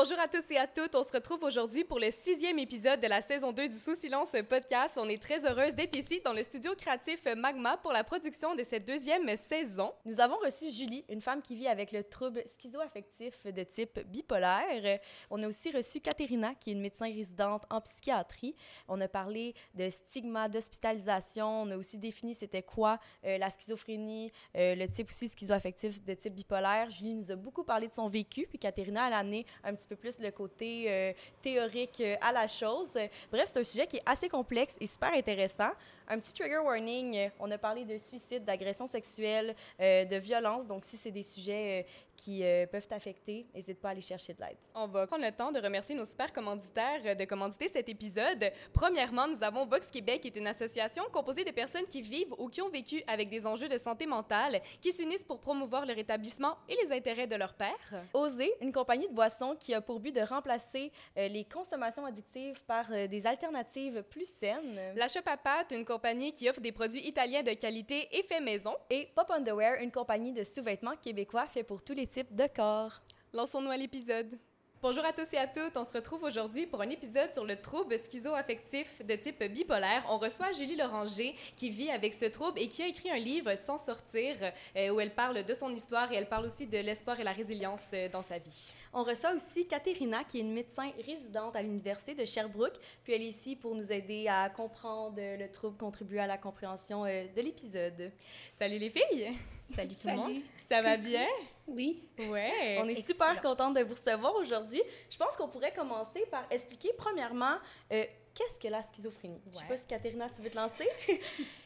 Bonjour à tous et à toutes. On se retrouve aujourd'hui pour le sixième épisode de la saison 2 du Sous Silence podcast. On est très heureuse d'être ici dans le studio créatif Magma pour la production de cette deuxième saison. Nous avons reçu Julie, une femme qui vit avec le trouble schizoaffectif de type bipolaire. On a aussi reçu Katerina, qui est une médecin résidente en psychiatrie. On a parlé de stigma, d'hospitalisation. On a aussi défini c'était quoi euh, la schizophrénie, euh, le type aussi schizoaffectif de type bipolaire. Julie nous a beaucoup parlé de son vécu, puis Katerina, elle a amené un petit peu plus le côté euh, théorique euh, à la chose. Bref, c'est un sujet qui est assez complexe et super intéressant. Un petit trigger warning, euh, on a parlé de suicide, d'agression sexuelle, de violence. Donc, si c'est des sujets qui peuvent t'affecter, n'hésite pas à aller chercher de l'aide. On va prendre le temps de remercier nos super commanditaires de commanditer cet épisode. Premièrement, nous avons Vox Québec, qui est une association composée de personnes qui vivent ou qui ont vécu avec des enjeux de santé mentale, qui s'unissent pour promouvoir le rétablissement et les intérêts de leur père. Oser, une compagnie de boissons qui a pour but de remplacer les consommations addictives par des alternatives plus saines. La pâte, une compagnie qui offre des produits italiens de qualité et fait maison. Et Pop Underwear, une compagnie de sous-vêtements québécois fait pour tous les types de corps. Lançons-nous à l'épisode. Bonjour à tous et à toutes. On se retrouve aujourd'hui pour un épisode sur le trouble schizoaffectif de type bipolaire. On reçoit Julie Loranger qui vit avec ce trouble et qui a écrit un livre Sans sortir euh, où elle parle de son histoire et elle parle aussi de l'espoir et la résilience euh, dans sa vie. On reçoit aussi Katerina qui est une médecin résidente à l'université de Sherbrooke. Puis elle est ici pour nous aider à comprendre le trouble, contribuer à la compréhension euh, de l'épisode. Salut les filles. Salut tout le monde. Ça va bien? Oui. Ouais. On est super contente de vous recevoir aujourd'hui. Je pense qu'on pourrait commencer par expliquer premièrement euh, qu'est-ce que la schizophrénie? Je sais pas si Katerina, tu veux te lancer?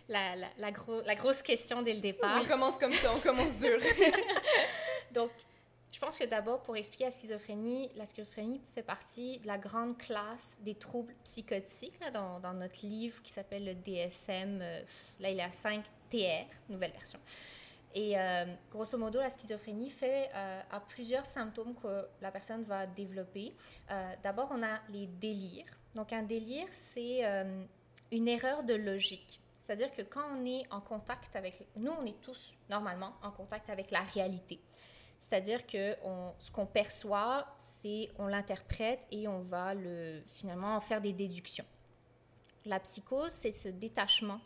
la, la, la, la, grosse question dès le départ. On commence comme ça, on commence dur. Donc, je pense que d'abord, pour expliquer la schizophrénie, la schizophrénie fait partie de la grande classe des troubles psychotiques. Là, dans, dans, notre livre qui s'appelle le DSM, euh, là, il est à 5 TR, nouvelle version. Et euh, grosso modo, la schizophrénie fait euh, à plusieurs symptômes que la personne va développer. Euh, D'abord, on a les délires. Donc, un délire, c'est une erreur de logique. C'est-à-dire que quand on est en contact avec... Nous, on est tous, normalement, en contact avec la réalité. C'est-à-dire que ce qu'on perçoit, c'est on l'interprète et on va le, finalement en faire des déductions. La psychose, c'est ce détachement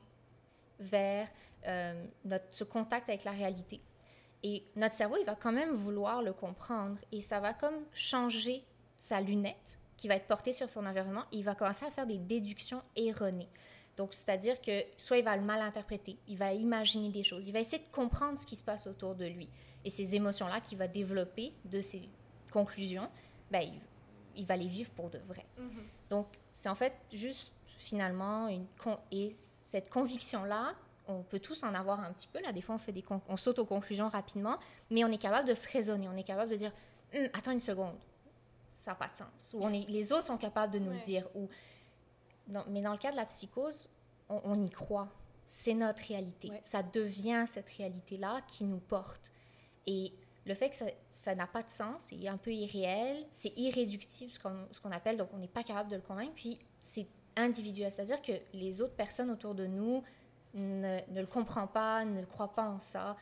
vers euh, notre, ce contact avec la réalité. Et notre cerveau, il va quand même vouloir le comprendre et ça va comme changer sa lunette qui va être portée sur son environnement et il va commencer à faire des déductions erronées. Donc, c'est-à-dire que soit il va le mal interpréter, il va imaginer des choses, il va essayer de comprendre ce qui se passe autour de lui. Et ces émotions-là qu'il va développer de ces conclusions, ben, il, il, va les vivre pour de vrai. Mm -hmm. Donc, c'est en fait juste finalement une... Et cette conviction-là, on peut tous en avoir un petit peu. Là, des fois, on, fait des on saute aux conclusions rapidement, mais on est capable de se raisonner. On est capable de dire hm, Attends une seconde, ça n'a pas de sens. Ou on est, les autres sont capables de nous ouais. le dire. Ou, non, mais dans le cas de la psychose, on, on y croit. C'est notre réalité. Ouais. Ça devient cette réalité-là qui nous porte. Et le fait que ça n'a pas de sens, c'est un peu irréel, c'est irréductible, ce qu'on qu appelle, donc on n'est pas capable de le convaincre. Puis c'est individuel, c'est-à-dire que les autres personnes autour de nous ne, ne, le comprend pas, ne croit pas en ça,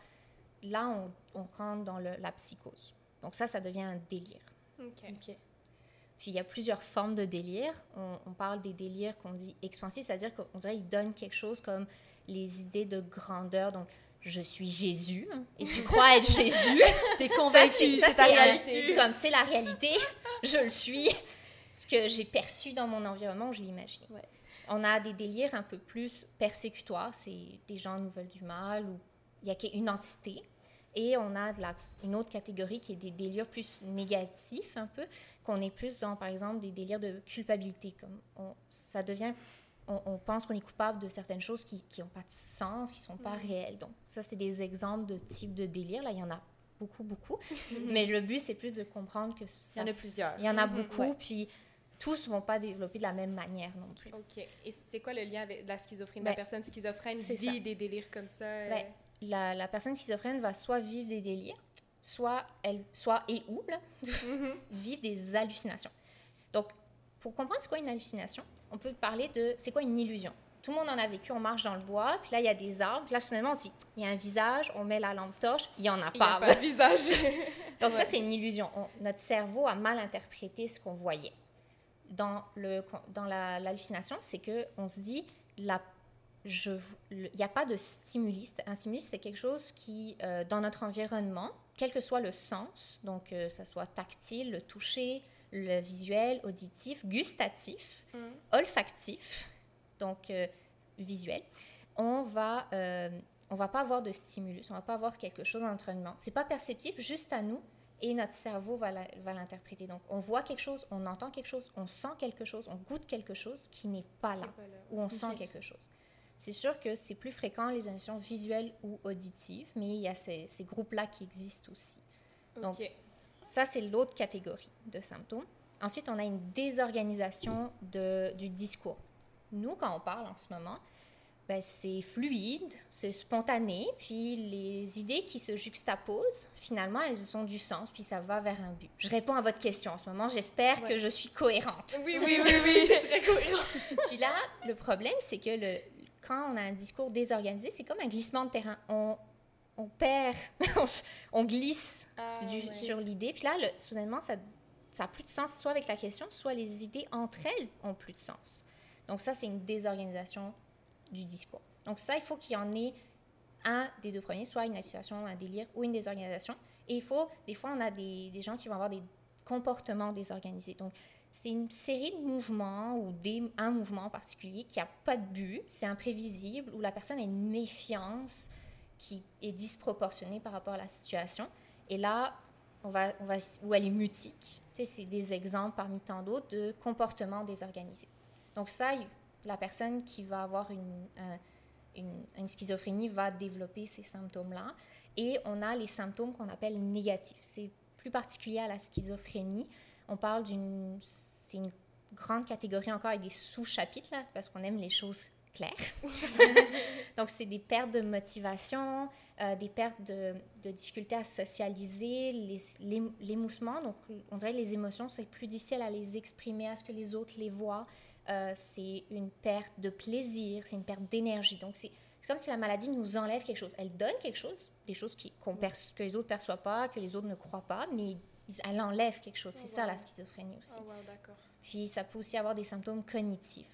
là, on, on rentre dans le, la psychose. Donc ça, ça devient un délire. Okay. Okay. Puis il y a plusieurs formes de délire. On, on parle des délires qu'on dit expansifs, c'est-à-dire qu'on dirait qu'ils donnent quelque chose comme les idées de grandeur. Donc, je suis Jésus hein, et tu crois être Jésus. T'es convaincu, c'est ta réalité. Comme c'est la réalité, je le suis. Ce que j'ai perçu dans mon environnement, je. Ouais. On a des délires un peu plus persécutoires, c'est des gens nous veulent du mal ou il y a une entité. Et on a de la, une autre catégorie qui est des délires plus négatifs un peu, qu'on est plus dans, par exemple, des délires de culpabilité. Comme on, ça devient, on, on pense qu'on est coupable de certaines choses qui n'ont pas de sens, qui ne sont pas mmh. réelles. Donc ça, c'est des exemples de types de délires. Là, il y en a beaucoup, beaucoup. Mais le but, c'est plus de comprendre que ça... Il y en a plusieurs. Il y en a beaucoup, ouais. puis tous vont pas développer de la même manière non plus. OK. Et c'est quoi le lien avec la schizophrénie? la Ben, personne schizophrène vit ça. des délires comme ça? euh, Ben, la, la personne schizophrène va soit vivre des délires, soit elle, soit et ou là, mhm. vivre des hallucinations. Donc, pour comprendre c'est quoi une hallucination, on peut parler de c'est quoi une illusion. Tout le monde en a vécu, on marche dans le bois, puis là, il y a des arbres, puis là, soudainement, on se dit, il y a un visage, on met la lampe torche, il y en a Il y a pas. pas de visage. Donc ça, c'est une illusion. On- notre cerveau a mal interprété ce qu'on voyait. Dans, le, dans la- l'hallucination, c'est que on se dit, la, il n'y a pas de stimuli. C'est- Un stimuli, c'est quelque chose qui, euh, dans notre environnement, quel que soit le sens, donc que ce soit tactile, le toucher, le visuel, auditif, gustatif, Mhm. olfactif, donc euh, visuel, on va, euh, on va pas avoir de stimulus, on va pas avoir quelque chose dans notre environnement. C'est pas perceptible, juste à nous, et notre cerveau va l'interpréter. Donc, on voit quelque chose, on entend quelque chose, on sent quelque chose, on goûte quelque chose qui n'est pas là, ou on sent quelque chose. C'est sûr que c'est plus fréquent les émotions visuelles ou auditives, mais il y a ces, ces groupes-là qui existent aussi. Donc. Ça, c'est l'autre catégorie de symptômes. Ensuite, on a une désorganisation de, du discours. Nous, quand on parle en ce moment, ben, c'est fluide, c'est spontané, puis les idées qui se juxtaposent, finalement, elles ont du sens, puis ça va vers un but. Je réponds à votre question en ce moment, j'espère Ouais. que je suis cohérente. Oui, oui, oui, oui, c'est très cohérent. Puis là, le problème, c'est que le, quand on a un discours désorganisé, c'est comme un glissement de terrain. On, on perd, on, glisse Ah, du- ouais. sur l'idée. Puis là, le- soudainement, ça n'a plus de sens, soit avec la question, soit les idées entre elles ont plus de sens. Donc ça, c'est une désorganisation du discours. Donc ça, il faut qu'il y en ait un des deux premiers, soit une hallucination, un délire ou une désorganisation. Et il faut, des fois, on a des, gens qui vont avoir des comportements désorganisés. Donc, c'est une série de mouvements ou un mouvement en particulier qui n'a pas de but, c'est imprévisible, où la personne a une méfiance qui est disproportionnée par rapport à la situation. Et là, on va, on va, où elle est mutique. Tu sais, c'est des exemples parmi tant d'autres de comportements désorganisés. Donc ça, la personne qui va avoir une, un- une, une schizophrénie va développer ces symptômes-là. Et on a les symptômes qu'on appelle négatifs. C'est plus particulier à la schizophrénie. On parle d'une... C'est une grande catégorie encore avec des sous-chapitres, là, parce qu'on aime les choses claires. Donc, c'est des pertes de motivation, euh, des pertes de, de difficulté à socialiser, les- l'ém- l'émoussement. Donc, on dirait que les émotions, c'est plus difficile à les exprimer, à ce que les autres les voient. Euh, c'est une perte de plaisir, c'est une perte d'énergie. Donc, c'est comme si la maladie nous enlève quelque chose. Elle donne quelque chose, des choses qui, que les autres ne perçoivent pas, que les autres ne croient pas, mais elle enlève quelque chose. C'est Oh, ça, la schizophrénie aussi. Oh, wow. Puis ça peut aussi avoir des symptômes cognitifs.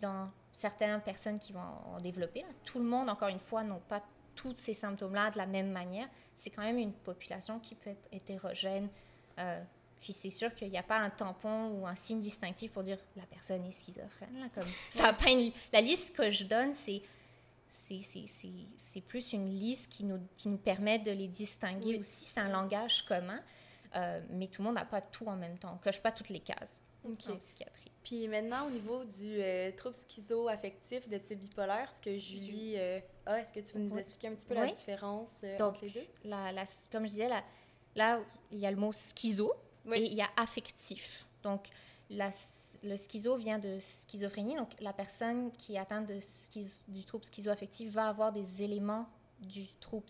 Dans certaines personnes qui vont en développer, là, tout le monde, encore une fois, n'ont pas tous ces symptômes-là de la même manière. C'est quand même une population qui peut être hétérogène. Euh, puis c'est sûr qu'il n'y a pas un tampon ou un signe distinctif pour dire la personne est schizophrène. Là, comme ça a pas une- La liste que je donne, c'est c'est- c'est- c'est c'est plus une liste qui nous, qui nous permet de les distinguer Oui. aussi. C'est un langage commun, euh, mais tout le monde n'a pas tout en même temps. On ne coche pas toutes les cases OK. en psychiatrie. Puis maintenant, au niveau du euh, trouble schizo-affectif de type bipolaire, ce que Julie euh, a, est-ce que tu veux nous expliquer un petit peu la différence euh, Donc, entre les deux? La, la- comme je disais, la- là, il y a le mot schizo Oui. et il y a affectif. Donc, la- le schizo vient de schizophrénie. Donc, la personne qui est atteinte de du trouble schizo-affectif va avoir des éléments du trouble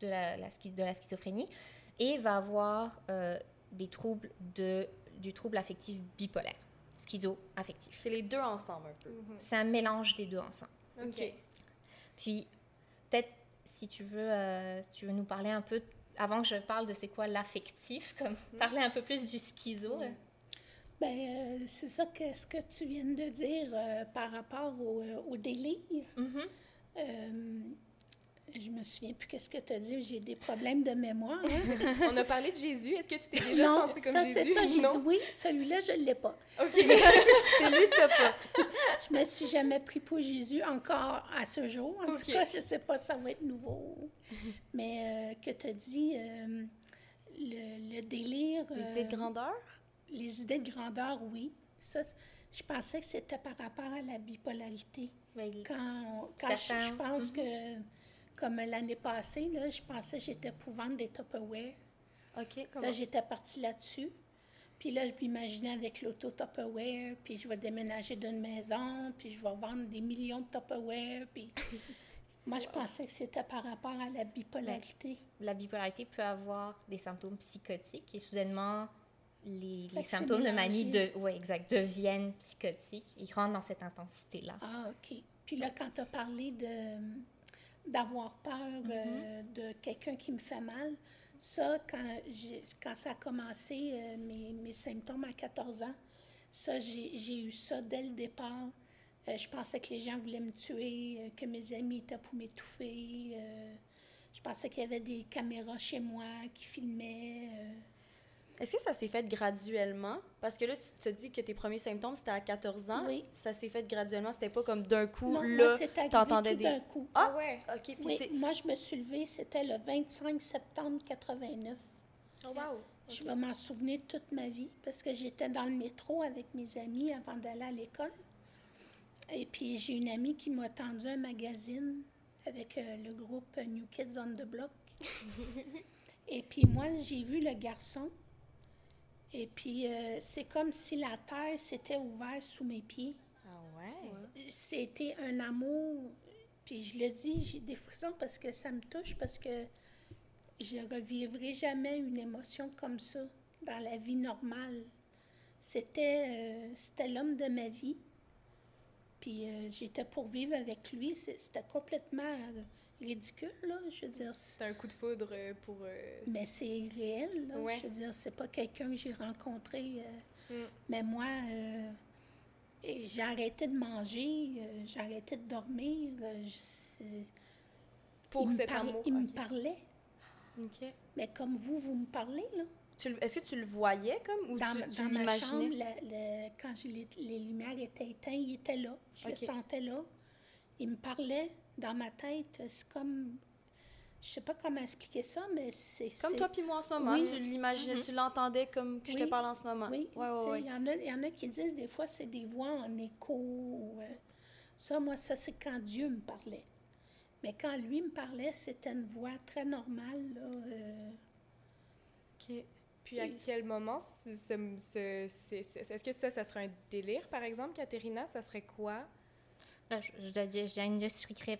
de la, la schi- de la schizophrénie et va avoir euh, des troubles de, du trouble affectif bipolaire, schizo-affectif. C'est les deux ensemble un peu. Mhm. C'est un mélange des deux ensemble. OK. Puis, peut-être, si tu veux, euh, si tu veux nous parler un peu, avant que je parle de c'est quoi l'affectif, comme parler un peu plus du schizo. Mm. euh, c'est ça que ce que tu viens de dire euh, par rapport au, euh, au délire. Mhm. Euh, je me souviens plus qu'est-ce que tu as dit. J'ai des problèmes de mémoire. hein. On a parlé de Jésus. Est-ce que tu t'es déjà non, senti comme ça c'est Jésus? ça. J'ai dit oui, celui-là je l'ai pas. OK. C'est lui que t'as pas. Je me suis jamais pris pour Jésus encore à ce jour. En tout cas, je sais pas, ça va être nouveau. Mais euh, que tu as dit euh, le, le délire. Les euh, idées de grandeur? Les idées de grandeur, oui. Ça, je pensais que c'était par rapport à la bipolarité. Ben, Quand, quand je, pense que, comme l'année passée, là, je pensais que j'étais pour vendre des Tupperware. OK. Là, j'étais partie là-dessus. Puis là, je m'imaginais avec l'auto Tupperware, puis je vais déménager d'une maison, puis je vais vendre des millions de Tupperware, puis... Moi, je pensais que c'était par rapport à la bipolarité. La bipolarité peut avoir des symptômes psychotiques et soudainement, les, symptômes de manie de, ouais, exact, deviennent psychotiques. Ils rentrent dans cette intensité-là. Ah, OK. Puis là, quand tu as parlé de d'avoir peur euh, de quelqu'un qui me fait mal, ça, quand, quand ça a commencé, euh, mes, mes symptômes à 14 ans, ça, j'ai eu ça dès le départ. Euh, je pensais que les gens voulaient me tuer, que mes amis étaient pour m'étouffer. je pensais qu'il y avait des caméras chez moi qui filmaient. Est-ce que ça s'est fait graduellement? Parce que là, tu te dis que tes premiers symptômes, c'était à 14 ans. Oui. Ça s'est fait graduellement. C'était pas comme d'un coup, non, là, t'entendais des... d'un coup. Ah! ouais. OK, puis Oui, moi, je me suis levée, c'était le 25 septembre 89. Oh, wow. Je vais m'en souvenir toute ma vie parce que j'étais dans le métro avec mes amis avant d'aller à l'école. Et puis j'ai une amie qui m'a tendu un magazine avec euh, le groupe New Kids on the Block. Et puis moi, j'ai vu le garçon. Et puis euh, c'est comme si la terre s'était ouverte sous mes pieds. Ah ouais? C'était un amour. Puis je le dis, j'ai des frissons parce que ça me touche, parce que je ne revivrai jamais une émotion comme ça dans la vie normale. C'était euh, c'était l'homme de ma vie. Puis euh, j'étais pour vivre avec lui. C'était complètement euh, ridicule, là. Je veux dire, c'est- un coup de foudre euh, pour. euh, mais c'est réel, là. Ouais. Je veux dire, c'est pas quelqu'un que j'ai rencontré. euh, Mm. Mais moi, euh, j'ai arrêté de manger, j'ai arrêté de dormir. je- Pour il me cet parle- amour. Il me parlait. OK. Mais comme vous, vous me parlez, là. Est-ce que tu le voyais comme ou Dans, tu, ma- tu dans ma chambre, la- quand les, les lumières étaient éteintes, il était là. Je le sentais là. Il me parlait dans ma tête. C'est comme. Je sais pas comment expliquer ça, mais c'est. Comme toi puis moi en ce moment, Oui. tu Mhm. tu l'entendais comme que je te Oui. parle en ce moment. Oui, ouais, sais, ouais, il ouais. y, en a- il y en a qui disent des fois c'est des voix en écho. ou, euh, ça, moi, ça, c'est quand Dieu me parlait. Mais quand lui me parlait, c'était une voix très normale. Là, euh, OK. Puis à quel moment est-ce que ça, ça serait un délire, par exemple, Katerina? Ça serait quoi? Là, je, je dois dire,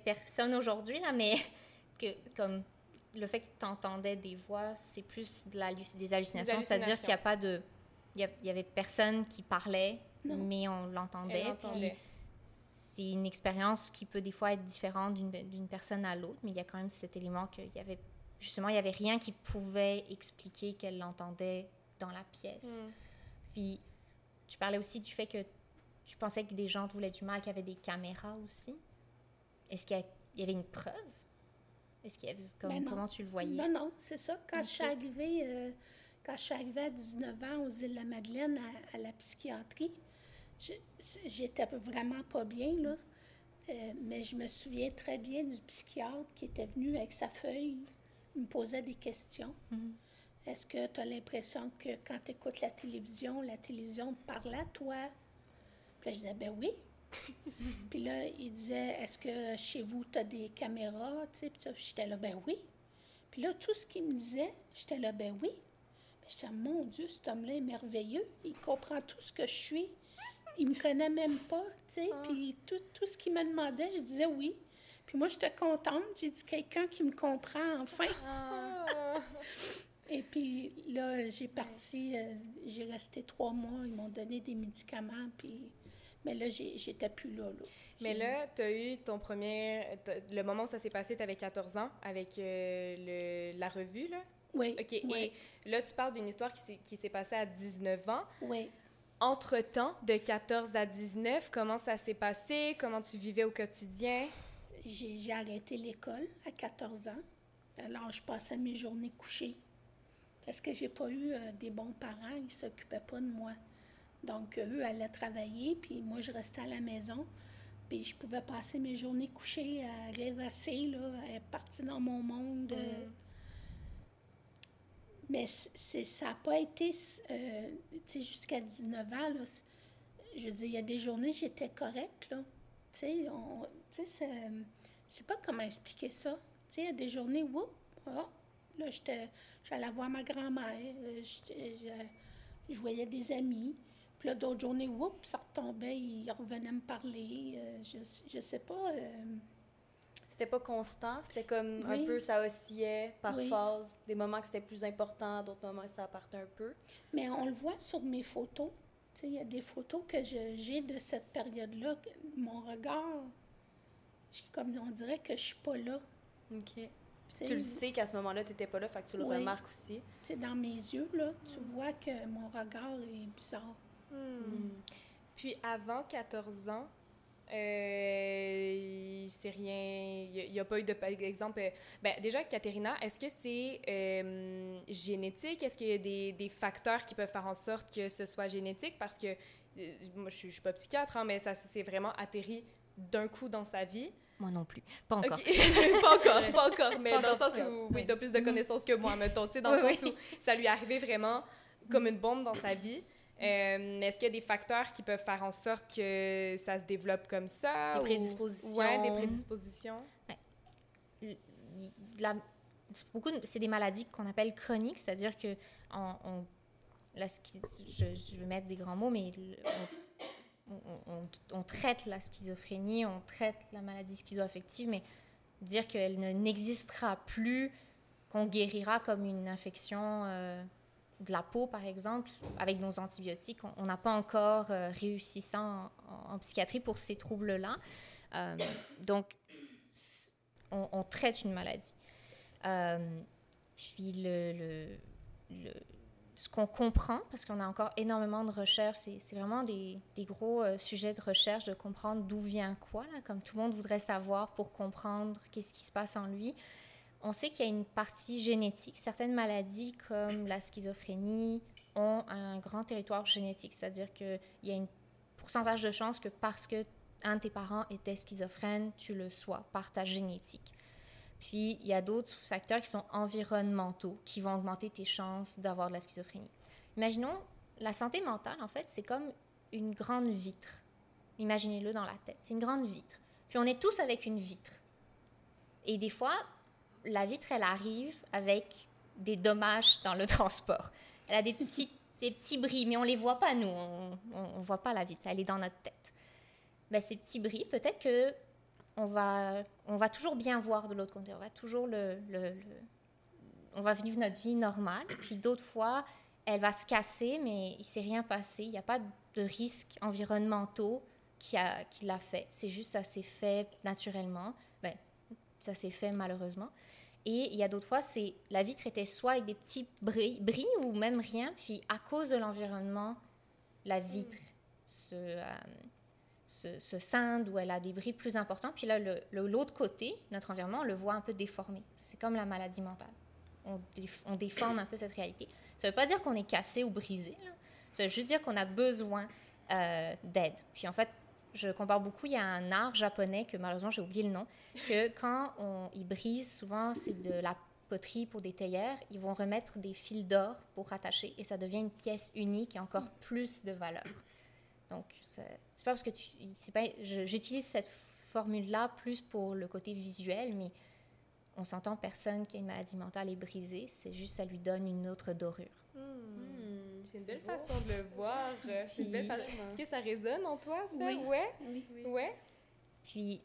personne aujourd'hui, là, mais que comme le fait que tu entendais des voix, c'est plus de la, des hallucinations, c'est-à-dire qu'il n'y a pas de. Il y, a- il y avait personne qui parlait, Non. mais on l'entendait. Puis c'est une expérience qui peut des fois être différente d'une personne à l'autre, mais il y a quand même cet élément qu'il y avait. Justement, il n'y avait rien qui pouvait expliquer qu'elle l'entendait dans la pièce. Hmm. Puis, tu parlais aussi du fait que tu pensais que des gens te voulaient du mal, qu'il y avait des caméras aussi. Est-ce qu'il y, avait une preuve? Est-ce qu'il y avait... Comme, Ben comment tu le voyais? Non, non, c'est ça. Quand je suis arrivée, euh, quand je suis arrivée à 19 ans aux îles de la Madeleine à, à la psychiatrie, je- j'étais vraiment pas bien, là. Euh, mais je me souviens très bien du psychiatre qui était venu avec sa feuille, il me posait des questions. Mhm. Est-ce que tu as l'impression que quand tu écoutes la télévision, la télévision te parle à toi? Puis là, je disais, ben oui. puis là, il disait, est-ce que chez vous, tu as des caméras? Puis j'étais là, ben oui. Puis là, tout ce qu'il me disait, j'étais là, ben oui. Mais j'étais, mon Dieu, cet homme-là est merveilleux. Il comprend tout ce que je suis. Il me connaît même pas, tu sais. Puis tout, tout ce qu'il me demandait, je disais oui. Puis moi, j'étais contente. J'ai dit, quelqu'un qui me comprend, enfin. Ah. Et puis là, j'ai parti, euh, j'ai resté trois mois, ils m'ont donné des médicaments, puis... Mais là, j'étais plus là, là. Mais là, tu as eu ton premier. Le moment où ça s'est passé, tu avais 14 ans avec euh, le- la revue, là? Oui, OK. oui, Et là, tu parles d'une histoire qui s'est- passée à 19 ans. oui. Entre-temps, de 14 à 19, comment ça s'est passé? Comment tu vivais au quotidien? J'ai j'ai arrêté l'école à 14 ans. Alors, je passais mes journées couchées. Parce que j'ai pas eu euh, des bons parents, ils s'occupaient pas de moi. Donc, eux allaient travailler, puis moi, je restais à la maison. Puis je pouvais passer mes journées couchées à rêvasser, là, à être partie dans mon monde. euh, Mais c'est, ça n'a pas été, euh, tu sais, jusqu'à 19 ans, là, je veux dire, il y a des journées, j'étais correcte, là. Tu sais, on- tu sais, c'est- je sais pas comment expliquer ça. Tu sais, il y a des journées, whoop, ah, là, j'étais, j'allais voir ma grand-mère, euh, je voyais des amis. Puis là, d'autres journées, oups, ça retombait, ils revenaient me parler. Euh, je, je sais pas. euh, C'était pas constant, c'était comme un peu, ça oscillait par Oui. phase. Des moments que c'était plus important, d'autres moments que ça partait un peu. Mais on le voit sur mes photos. Tu sais, il y a des photos que j'ai de cette période-là. Mon regard, comme on dirait que je suis pas là. OK. Tu le sais qu'à ce moment-là, tu n'étais pas là, fait que tu le Oui. remarques aussi. sais, dans mes yeux, là, tu vois que mon regard est bizarre. Hmm. Puis avant 14 ans, euh, c'est rien. Il n'y a, pas eu de. Par exemple, euh, ben, déjà, Katerina, est-ce que c'est euh, génétique? Est-ce qu'il y a des, des facteurs qui peuvent faire en sorte que ce soit génétique? Parce que euh, moi, je ne suis pas psychiatre, hein, mais ça s'est vraiment atterri d'un coup dans sa vie. Moi non plus. Pas encore. Pas encore, pas encore, mais Pas dans le sens où, oui, Oui. t'as plus de connaissances que moi, mettons, tu sais, dans le Oui, sens où ça lui est arrivé vraiment comme une bombe dans sa vie. Euh, est-ce qu'il y a des facteurs qui peuvent faire en sorte que ça se développe comme ça? Des ou- prédispositions. Ouais, des prédispositions. La- c'est beaucoup de- c'est des maladies qu'on appelle chroniques, c'est-à-dire que on, on- la schi- je, je vais mettre des grands mots, mais le- on, on- on- on traite la schizophrénie, on traite la maladie schizoaffective, mais dire qu'elle ne- n'existera plus, qu'on guérira comme une infection euh, de la peau, par exemple, avec nos antibiotiques, on- n'a pas encore euh, réussi ça en, psychiatrie pour ces troubles-là. Euh, donc, on, traite une maladie. Euh, puis le, le- ce qu'on comprend, parce qu'on a encore énormément de recherches, c'est vraiment des, des gros euh, sujets de recherche, de comprendre d'où vient quoi, là, comme tout le monde voudrait savoir pour comprendre qu'est-ce qui se passe en lui. On sait qu'il y a une partie génétique. Certaines maladies, comme la schizophrénie, ont un grand territoire génétique, c'est-à-dire qu'il y a un pourcentage de chances que parce que un de tes parents était schizophrène, tu le sois par ta génétique. Puis, il y a d'autres facteurs qui sont environnementaux qui vont augmenter tes chances d'avoir de la schizophrénie. Imaginons, la santé mentale, en fait, c'est comme une grande vitre. Imaginez-le dans la tête. C'est une grande vitre. Puis, on est tous avec une vitre. Et des fois, la vitre, elle arrive avec des dommages dans le transport. Elle a des petits, bris, mais on les voit pas, nous. On ne voit pas la vitre. Elle est dans notre tête. Ben, ces petits bris, peut-être que on va, on va toujours bien voir de l'autre côté. On va toujours le, on va vivre notre vie normale. Puis d'autres fois, elle va se casser, mais il s'est rien passé. Il n'y a pas de risques environnementaux qui l'a fait. C'est juste ça s'est fait naturellement. Ça s'est fait malheureusement. Et il y a d'autres fois, c'est la vitre était soit avec des petits bris, bris ou même rien. Puis à cause de l'environnement, la vitre se, euh, se, se scinde ou elle a des bris plus importants. Puis là, le- le- l'autre côté, notre environnement, on le voit un peu déformé. C'est comme la maladie mentale. On, déf- on déforme un peu cette réalité. Ça ne veut pas dire qu'on est cassé ou brisé. là. Ça veut juste dire qu'on a besoin euh, d'aide. Puis en fait, je compare beaucoup. Il y a un art japonais que malheureusement j'ai oublié le nom, que quand on, ils brisent, souvent c'est de la poterie pour des théières, ils vont remettre des fils d'or pour rattacher et ça devient une pièce unique et encore plus de valeur. Donc c'est pas parce que tu, c'est pas, j'utilise cette formule-là plus pour le côté visuel, mais on s'entend personne qui a une maladie mentale est brisée, c'est juste ça lui donne une autre dorure. Hmm, C'est une belle beau. façon de le voir. euh, c'est une belle fa- Vraiment. Est-ce que ça résonne en toi, ça? Oui. Ouais? Oui. Ouais? Puis,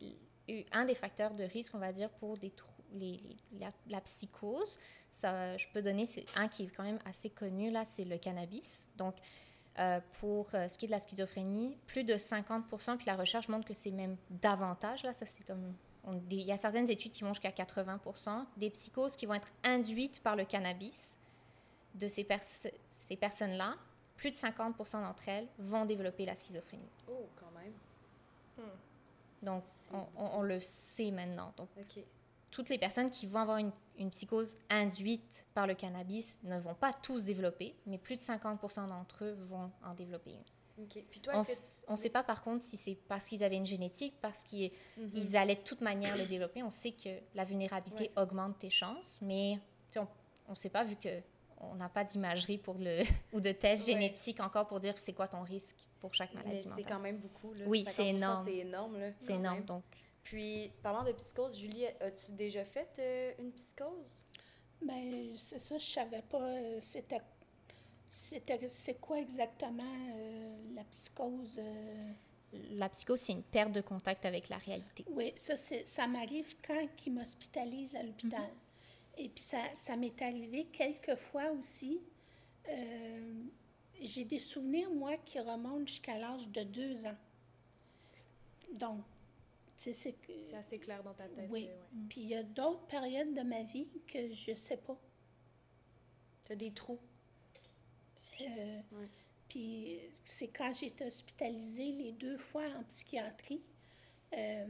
l- un des facteurs de risque, on va dire, pour des trou- les, les- la, la psychose, ça, je peux donner c'est un qui est quand même assez connu, là, c'est le cannabis. Donc, euh, pour euh, ce qui est de la schizophrénie, plus de 50% puis la recherche montre que c'est même davantage, là, ça c'est comme... on- des- Il y a certaines études qui vont jusqu'à 80% des psychoses qui vont être induites par le cannabis de ces, pers- ces personnes-là, plus de 50% d'entre elles vont développer la schizophrénie. Oh, quand même. Donc, C'est on, on- on le sait maintenant. Donc, toutes les personnes qui vont avoir une, une psychose induite par le cannabis ne vont pas tous développer, mais plus de 50% d'entre eux vont en développer une. OK. Puis toi, On ne sait pas par contre si c'est parce qu'ils avaient une génétique, parce qu'ils. Mhm. allaient de toute manière le développer. On sait que la vulnérabilité augmente tes chances, mais on ne sait pas vu que on n'a pas d'imagerie pour le ou de test Ouais. génétique encore pour dire c'est quoi ton risque pour chaque Mais maladie c'est quand même beaucoup, là. Oui, 50%, c'est énorme. C'est énorme, là. C'est quand énorme. même. Donc, Puis, parlant de psychose, Julie, as-tu déjà fait euh, une psychose? Ben, c'est ça, je savais pas. euh, C'était. C'était, c'est quoi exactement euh, la psychose? euh? La psychose, c'est une perte de contact avec la réalité. Oui, ça, c'est, ça m'arrive quand ils m'hospitalisent à l'hôpital. Et puis ça, ça m'est arrivé quelques fois aussi. Euh, j'ai des souvenirs, moi, qui remontent jusqu'à l'âge de deux ans. Donc, tu sais, c'est... C'est assez clair dans ta tête. Oui. Puis il y a d'autres périodes de ma vie que je sais pas. Tu as des trous. Euh, Ouais. Puis c'est quand j'ai été hospitalisée les deux fois en psychiatrie. euh,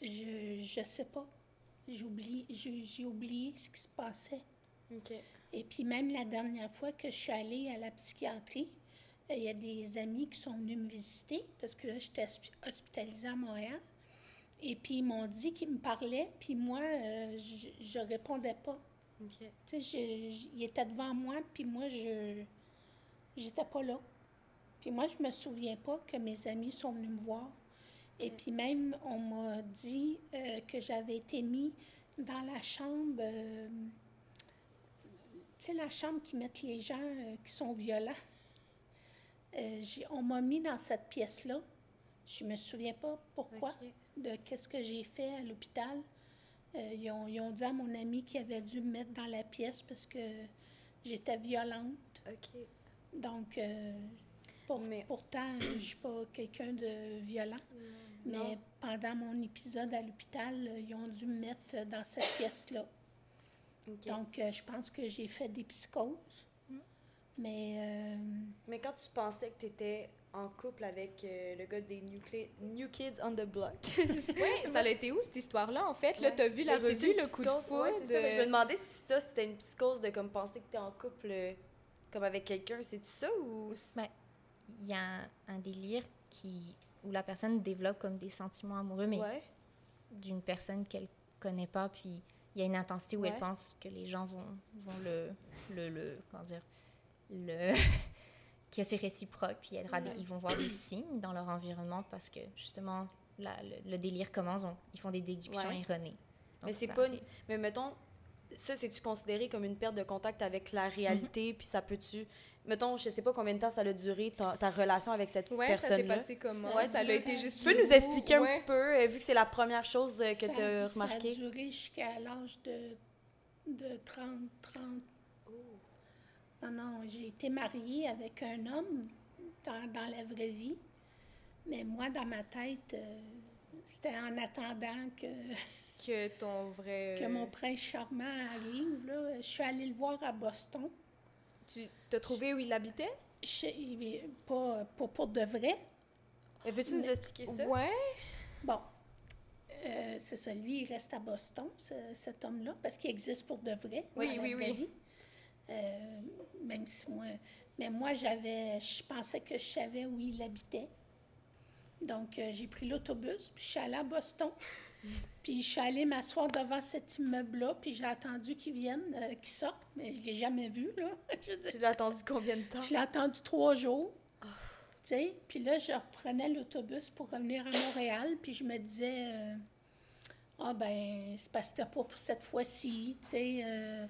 je je sais pas. J'ai oublié ce qui se passait. Et puis même la dernière fois que je suis allée à la psychiatrie, euh, il y a des amis qui sont venus me visiter parce que là, j'étais hospi- hospitalisée à Montréal. Et puis ils m'ont dit qu'ils me parlaient, puis moi, euh, je, je répondais pas. OK. Tu sais, je- je- il était devant moi, puis moi, je j'étais pas là. Puis moi, je me souviens pas que mes amis sont venus me voir. Et puis même, on m'a dit euh, que j'avais été mis dans la chambre, euh, tu sais, la chambre qui mettent les gens euh, qui sont violents. On m'a mis dans cette pièce-là. Je me souviens pas pourquoi de qu'est-ce que j'ai fait à l'hôpital. Ils, ont, ils ont dit à mon ami qu'il avait dû me mettre dans la pièce parce que j'étais violente. OK. Donc, pour- Mais- pourtant, je suis pas quelqu'un de violent. Mais Non. pendant mon épisode à l'hôpital, euh, ils ont dû me mettre dans cette pièce-là. Donc, euh, je pense que j'ai fait des psychoses. Mais euh, Mais quand tu pensais que tu étais en couple avec euh, le gars des New, Cli- New Kids on the Block. Ouais, ça a été où cette histoire-là en fait? Là, Ouais. t'as vu la Mais revue, le coup de foudre? Ouais, c'est je me demandais si ça, c'était une psychose de comme penser que tu es en couple comme avec quelqu'un. C'est-tu ça ou. Ben, Il y a un, un délire qui, où la personne développe comme des sentiments amoureux, mais Ouais. d'une personne qu'elle connaît pas, puis il y a une intensité où Ouais. elle pense que les gens vont, vont le, le, le, comment dire, le, que c'est réciproque, puis il y aura des- Ouais. ils vont voir des signes dans leur environnement parce que justement, la- le, le délire commence, on- ils font des déductions Ouais. erronées. Mais c'est pas. une-. Mais mettons, ça, c'est-tu considéré comme une perte de contact avec la réalité? Puis ça peut-tu. Mettons, je sais pas combien de temps ça a duré ta, ta relation avec cette Ouais, ça s'est passé comment? Ouais, ça a été juste. Tu peux nous expliquer un petit peu, euh, vu que c'est la première chose euh, que tu a, as ça a remarqué? duré jusqu'à l'âge de, de 30, 30 Non, non, j'ai été mariée avec un homme dans, dans la vraie vie. Mais moi, dans ma tête, euh, c'était en attendant que, Que ton vrai. que mon prince charmant arrive. Là. Je suis allée le voir à Boston. Tu t'as trouvé où il habitait? Je- pas, pas pour de vrai. Euh, Veux-tu nous expliquer ça? Ouais. Bon, euh, c'est ça. Lui, il reste à Boston, ce- cet homme-là, parce qu'il existe pour de vrai. Oui, oui, oui. vie. Euh, même si moi. Mais moi, j'avais. Je pensais que je savais où il habitait. Donc, euh, j'ai pris l'autobus, puis je suis allée à Boston. Puis je suis allée m'asseoir devant cet immeuble-là, puis j'ai attendu qu'il vienne, euh, qu'il sorte, mais je ne l'ai jamais vu, là. Je Tu l'as attendu combien de temps? je l'ai attendu trois jours. Tu sais, puis là, je reprenais l'autobus pour revenir à Montréal, puis je me disais, euh, ah ben, c'est parce que pas pour cette fois-ci, tu sais. euh,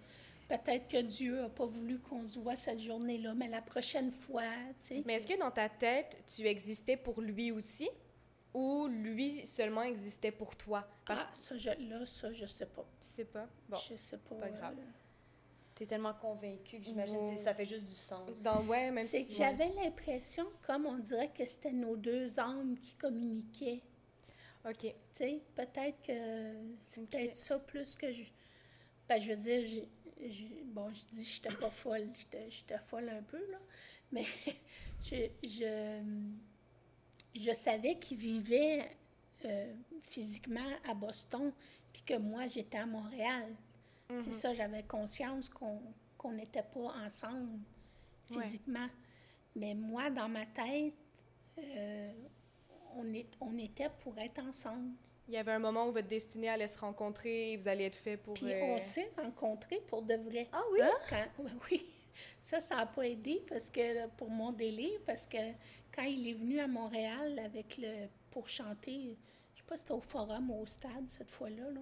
Peut-être que Dieu n'a pas voulu qu'on se voit cette journée-là, mais la prochaine fois, tu sais. Mais est-ce que dans ta tête, tu existais pour lui aussi? Ou lui seulement existait pour toi? Parce Ah, ça, je, là, ça, je sais pas. tu sais pas? Bon. Je sais pas. pas grave. euh, T'es tellement convaincu que j'imagine Ouais. que ça fait juste du sens. Dans, ouais, même C'est si. que j'avais l'impression, comme on dirait que c'était nos deux âmes qui communiquaient. OK. Tu sais, peut-être que c'est peut-être ça plus que je. Ben, je veux dire, j'ai, j'ai- bon, je dis j'étais pas folle, j'étais, j'étais folle un peu, là, mais je, je, je savais qu'il vivait euh, physiquement à Boston, puis que moi, j'étais à Montréal. C'est ça, j'avais conscience qu'on n'était pas ensemble Ouais. physiquement. Mais moi, dans ma tête, euh, on, est, on était pour être ensemble. Il y avait un moment où votre destinée allait se rencontrer et vous alliez être fait pour. Puis euh, on s'est rencontrés pour de vrai. Ah oui? Quand- oui. Ça, ça n'a pas aidé parce que pour mon délire, parce que quand il est venu à Montréal avec le pour chanter, je sais pas si c'était au forum ou au stade cette fois-là. là.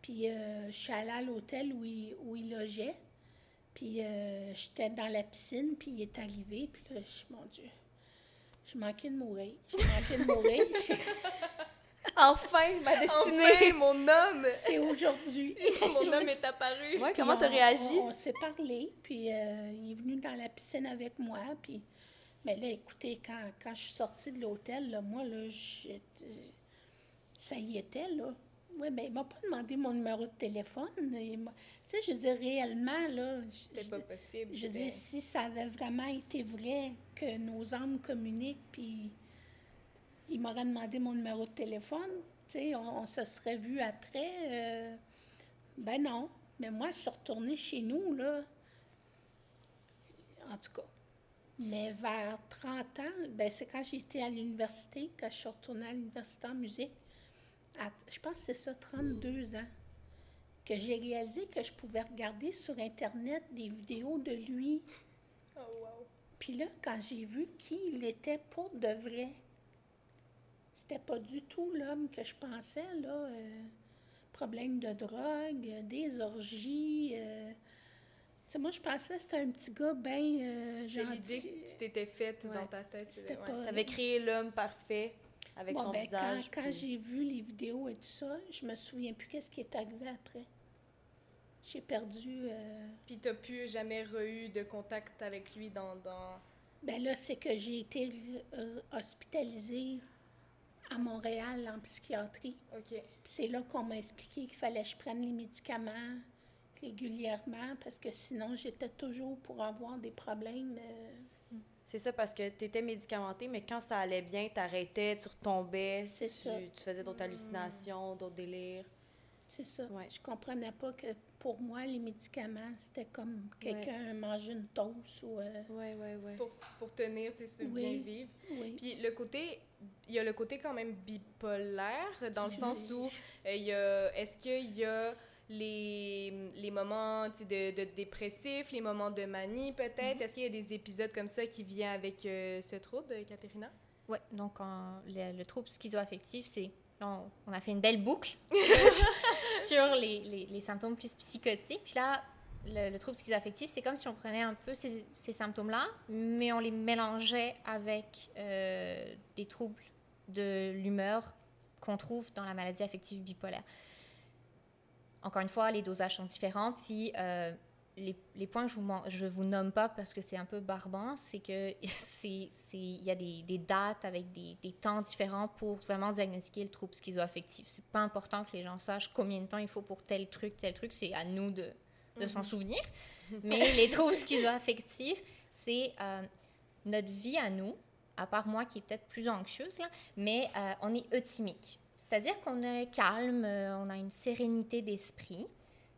Puis euh, je suis allée à l'hôtel où il, où il logeait. Puis euh, j'étais dans la piscine, puis il est arrivé, puis là, je, mon Dieu, je manquais de mourir. Je manquais de mourir. Enfin, ma destinée! Enfin, mon homme! C'est aujourd'hui. mon homme est apparu. Ouais, comment t'as réagi? On, on s'est parlé, puis euh, il est venu dans la piscine avec moi, puis... Mais là, écoutez, quand, quand je suis sortie de l'hôtel, là, moi, là, je- ça y était, là. Oui, mais il m'a pas demandé mon numéro de téléphone. Tu sais, je dire, réellement, là, je- C'était pas possible. je dire, si ça avait vraiment été vrai que nos âmes communiquent, puis il m'aurait demandé mon numéro de téléphone, tu sais, on, on se serait vu après. euh, ben non. Mais moi, je suis retournée chez nous, là. En tout cas. Mais vers 30 ans, ben c'est quand j'étais à l'université, quand je suis retournée à l'université en musique. À- je pense que c'est ça, 32 ans que j'ai réalisé que je pouvais regarder sur Internet des vidéos de lui. Oh, wow. Puis là, quand j'ai vu qui il était pour de vrai, c'était pas du tout l'homme que je pensais, là. euh, problème de drogue, des orgies. euh. Tu sais, moi, je pensais que c'était un petit gars bien l'idée gentil. que tu t'étais faite Ouais. dans ta tête. Ouais. pas- T'avais créé l'homme parfait avec Bon, son ben, visage. Quand, j'ai vu les vidéos et tout ça, je me souviens plus qu'est-ce qui est arrivé après. J'ai perdu. euh, Puis t'as plus jamais eu de contact avec lui dans... dans... Ben là, c'est que j'ai été euh, hospitalisée à Montréal en psychiatrie. OK. Puis c'est là qu'on m'a expliqué qu'il fallait que je prenne les médicaments régulièrement parce que sinon, j'étais toujours pour avoir des problèmes. euh, C'est ça, parce que tu étais médicamenté, mais quand ça allait bien, t'arrêtais, tu retombais, C'est tu, ça. tu faisais d'autres hallucinations, d'autres délires. c'est ça. Ouais. Je comprenais pas que pour moi, les médicaments, c'était comme quelqu'un manger une toast ou... euh, Ouais, ouais, ouais. Pour, pour tenir, tu sais, Oui. bien vivre. oui. Puis le côté... Il y a le côté quand même bipolaire, dans le sens où euh, il y a... Est-ce qu'il y a les, les moments de, de dépressif, les moments de manie peut-être? Mhm. Est-ce qu'il y a des épisodes comme ça qui viennent avec euh, ce trouble, Katharina? Oui, donc en- le, le trouble schizoaffectif, c'est. On, on a fait une belle boucle sur les, les- les symptômes plus psychotiques. Puis là, le, le trouble schizoaffectif, c'est comme si on prenait un peu ces, ces symptômes-là, mais on les mélangeait avec euh, des troubles de l'humeur qu'on trouve dans la maladie affective bipolaire. Encore une fois, les dosages sont différents, puis euh, les, les points que je vous, je vous nomme pas parce que c'est un peu barbant, c'est que c'est il y a des, des dates avec des, des temps différents pour vraiment diagnostiquer le trouble schizoaffectif. C'est pas important que les gens sachent combien de temps il faut pour tel truc, tel truc, c'est à nous de, de s'en souvenir. Mais les troubles schizoaffectifs, c'est euh, notre vie à nous, à part moi qui est peut-être plus anxieuse, là, mais euh, on est euthymique. C'est-à-dire qu'on est calme, euh, on a une sérénité d'esprit.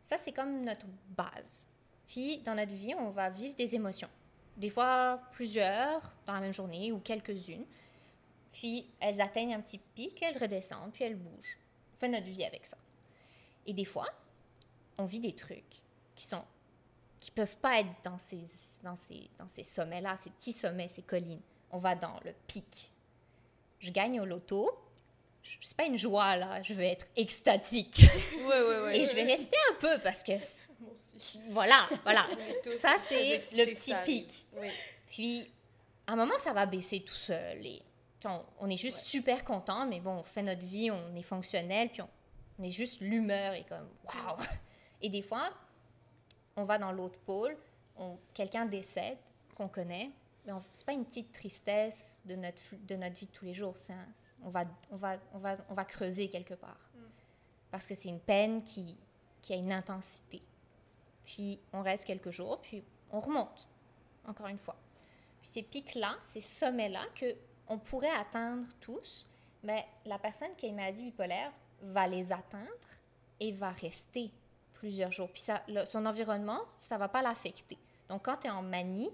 Ça, c'est comme notre base. Puis, dans notre vie, on va vivre des émotions. Des fois, plusieurs dans la même journée ou quelques-unes. Puis, elles atteignent un petit pic, elles redescendent, puis elles bougent. On fait notre vie avec ça. Et des fois, on vit des trucs qui sont qui peuvent pas être dans ces, dans ces, dans ces sommets-là, ces petits sommets, ces collines. On va dans le pic. Je gagne au loto. Je- C'est pas une joie, là. Je vais être extatique. Ouais, ouais, ouais. Et je vais rester un peu parce que, Moi aussi. voilà, voilà. Ça, c'est le petit ça pic. Oui. Puis, à un moment, ça va baisser tout seul. Et on, on est juste super content, mais bon, on fait notre vie, on est fonctionnel, puis on, on est juste l'humeur et comme waouh. Et des fois, on va dans l'autre pôle, quelqu'un décède qu'on connaît, mais c'est pas une petite tristesse de notre de notre vie de tous les jours. c'est un- on va on va on va on va creuser quelque part parce que c'est une peine qui qui a une intensité. Puis on reste quelques jours, puis on remonte encore une fois. Puis ces pics-là, ces sommets-là que on pourrait atteindre tous, mais la personne qui a une maladie bipolaire va les atteindre et va rester plusieurs jours. Puis ça, le- son environnement, ça va pas l'affecter. Donc quand tu es en manie,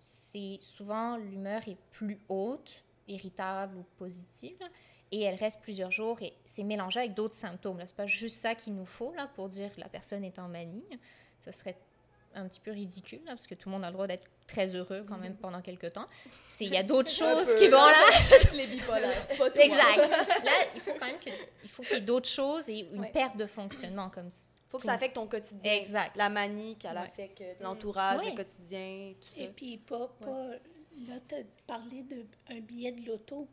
c'est souvent l'humeur est plus haute, irritable ou positive, là, et elle reste plusieurs jours et c'est mélangé avec d'autres symptômes. Ce n'est pas juste ça qu'il nous faut là, pour dire que la personne est en manie. Ça serait un petit peu ridicule, là, parce que tout le monde a le droit d'être très heureux quand même pendant quelques temps. Il y a d'autres choses peu, qui vont là. les bipolaires, pas. Exact. Là, il faut quand même qu'il y ait d'autres choses et une Ouais. perte de fonctionnement comme, faut que ça affecte ton quotidien. Exact. La manie, qu'elle Ouais. affecte l'entourage, Oui. le quotidien, tout Et ça. puis, pas, pas là, tu as parlé d'un billet de loto.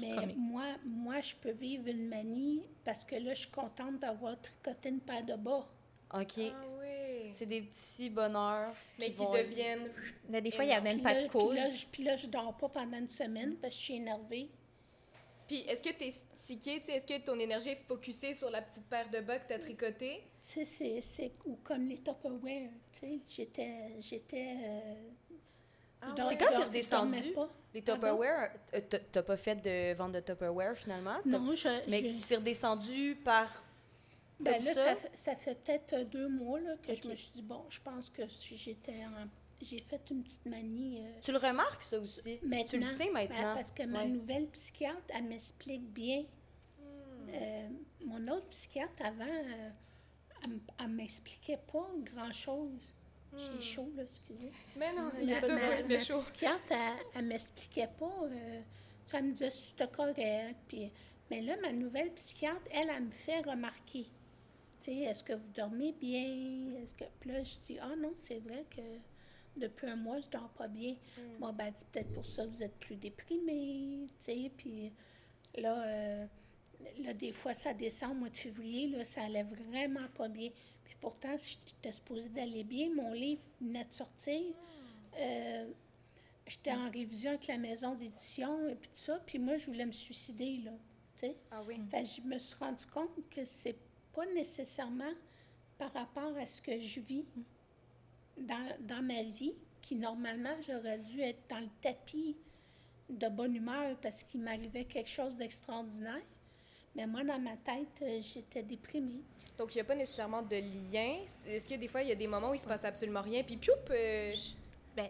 Mais comique. moi, moi, je peux vivre une manie parce que là, je suis contente d'avoir tricoté une paire de bas. OK. Ah oui. C'est des petits bonheurs. Mais qui vont- deviennent. Mais des fois, il n'y a même Puis pas là- de cause. Puis là, je- puis là, je dors pas pendant une semaine parce que je suis énervée. Puis est-ce que t'es stické, tu sais, est-ce que ton énergie est focusée sur la petite paire de bas que t'as tricotée? Tu sais, c'est- c'est ou comme les Tupperware, tu sais, j'étais, j'étais... euh, Ah C'est quand c'est redescendu? Les? Tupperware, euh, t'as- pas fait de vente de Tupperware finalement? Non, je... Mais je- c'est redescendu par. ben là, ça? ça, fait- peut-être deux mois là, que je me suis dit, bon, je pense que si j'étais en- J'ai fait une petite manie... euh, Tu le remarques, ça aussi? Maintenant, Tu le sais ben, maintenant? parce que ma nouvelle psychiatre, elle m'explique bien. Euh, mon autre psychiatre, avant, euh, elle, elle m'expliquait pas grand-chose. J'ai chaud, là, excusez. Mais non, il Ma, y a ma- ma chaud. psychiatre, elle, elle m'expliquait pas. tu elle me disait c'était correct. Puis, mais là, ma nouvelle psychiatre, elle, elle me fait remarquer. Tu sais, est-ce que vous dormez bien? Est-ce que... Puis là, je dis, ah non, c'est vrai que depuis un mois, je dors pas bien. Bon, ben, dit, peut-être pour ça, vous êtes plus déprimé, tu sais. Puis là, euh, là, des fois, ça descend au mois de février, là, ça allait vraiment pas bien. Puis pourtant, j'étais supposée d'aller bien. Mon livre venait de sortir. Euh, j'étais en révision avec la maison d'édition et puis tout ça. Puis moi, je voulais me suicider, là, tu sais. Ah oui. Fait que je me suis rendu compte que c'est pas nécessairement par rapport à ce que je vis dans, dans ma vie, qui normalement j'aurais dû être dans le tapis de bonne humeur parce qu'il m'arrivait quelque chose d'extraordinaire. Mais moi, dans ma tête, euh, j'étais déprimée. Donc, il n'y a pas nécessairement de lien. Est-ce que des fois, il y a des moments où il se passe absolument rien, puis pioup! euh, Ben,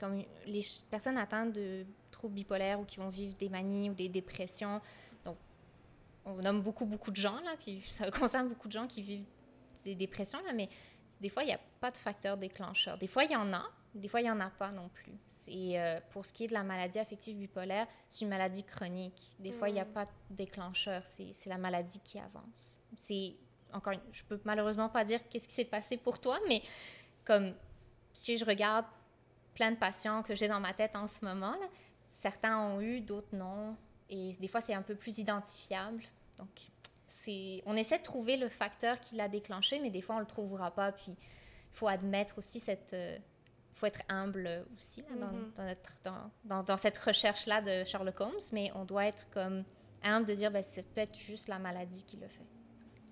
comme les personnes atteintes de troubles bipolaires ou qui vont vivre des manies ou des dépressions, donc on nomme beaucoup, beaucoup de gens, là, puis ça concerne beaucoup de gens qui vivent des dépressions, là, mais des fois, il n'y a pas de facteur déclencheur. Des fois, il y en a, des fois, il n'y en a pas non plus. C'est, euh, pour ce qui est de la maladie affective bipolaire, c'est une maladie chronique. Des fois, il n'y a pas de déclencheur, c'est, la maladie qui avance. C'est, encore, une- je peux malheureusement pas dire qu'est-ce qui s'est passé pour toi, mais comme si je regarde plein de patients que j'ai dans ma tête en ce moment, là, certains ont eu, d'autres non. Et des fois, c'est un peu plus identifiable. Donc, on essaie de trouver le facteur qui l'a déclenché, mais des fois, on ne le trouvera pas. Puis, il faut admettre aussi cette... Il faut être humble aussi là, dans, Mhm. dans, notre- dans- dans- dans cette recherche-là de Sherlock Holmes, mais on doit être comme humble de dire, ben, c'est peut-être juste la maladie qui le fait.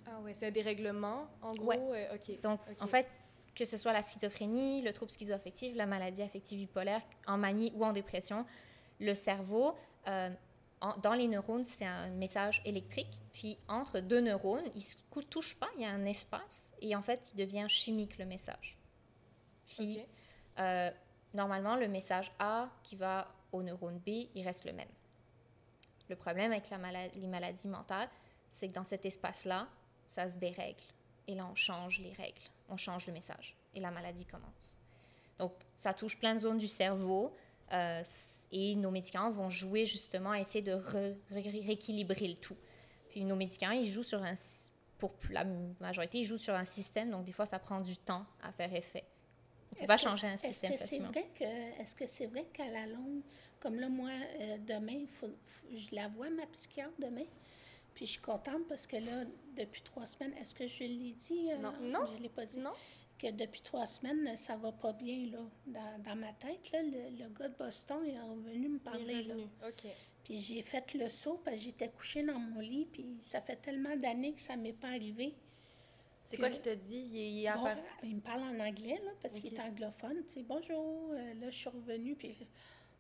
Ah ouais, c'est un dérèglement, en gros. Ouais. euh. Donc, en fait, que ce soit la schizophrénie, le trouble schizoaffectif, la maladie affective bipolaire, en manie ou en dépression, le cerveau, euh, en- dans les neurones, c'est un message électrique. Puis, entre deux neurones, ils ne se touchent pas, il y a un espace. Et en fait, il devient chimique, le message. Puis, euh, normalement, le message A qui va au neurone B, il reste le même. Le problème avec la les maladies mentales, c'est que dans cet espace-là, ça se dérègle. Et là, on change les règles, on change le message. Et la maladie commence. Donc, ça touche plein de zones du cerveau. Euh, et nos médicaments vont jouer justement à essayer de re- ré- rééquilibrer le tout. Puis nos médicaments, ils jouent sur un... Pour la majorité, ils jouent sur un système. Donc, des fois, ça prend du temps à faire effet. On ne peut pas changer un système Est-ce que c'est facilement. vrai que, est-ce que c'est vrai qu'à la longue, comme là, moi, euh, demain, faut, faut- je la vois, ma psychiatre, demain, puis je suis contente parce que là, depuis trois semaines, est-ce que je l'ai dit? euh, Non. Non. Je ne l'ai pas dit? Non. Que depuis trois semaines, ça va pas bien, là, dans, dans ma tête, là. Le, le gars de Boston est revenu me parler, là. Puis j'ai fait le saut parce que j'étais couchée dans mon lit, puis ça fait tellement d'années que ça m'est pas arrivé. C'est quoi qui t'a dit? Il, il est Bon, apparu- il me parle en anglais, là, parce qu'il est anglophone. Tu sais, bonjour, euh, là, je suis revenue, puis là,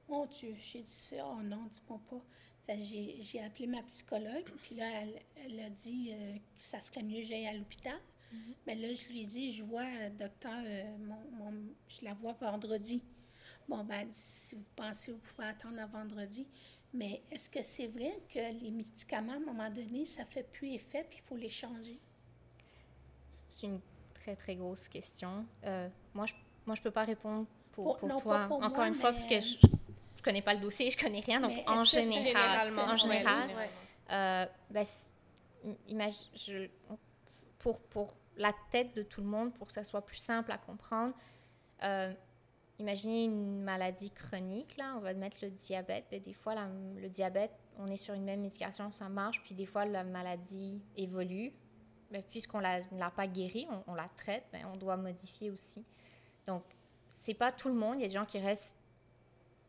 mon Dieu, j'ai dit ça, oh non, dis-moi pas. Fait j'ai, j'ai appelé ma psychologue, puis là, elle, elle a dit euh, que ça serait mieux que j'aille à l'hôpital. Mais là, je lui ai dit, je vois, euh, docteur, euh, mon, mon- je la vois vendredi. Bon, ben, si vous pensez, vous pouvez attendre à vendredi. Mais est-ce que c'est vrai que les médicaments, à un moment donné, ça fait plus effet, puis il faut les changer? C'est une très, très grosse question. Euh, moi, je moi, je peux pas répondre pour, Pour- pour non, toi. pas pour Encore moi, une fois, parce que je, je connais pas le dossier, je connais rien. Donc, en général, en ouais, général, euh, ben, c'est- imagine, je, pour, pour la tête de tout le monde pour que ça soit plus simple à comprendre. Euh, imaginez une maladie chronique, là, on va mettre le diabète. Ben, des fois, le diabète, on est sur une même médication, ça marche, puis des fois, la maladie évolue. Ben, Puisqu'on ne l'a pas guérie, on, la traite, ben, on doit modifier aussi. Donc, c'est pas tout le monde. Il y a des gens qui restent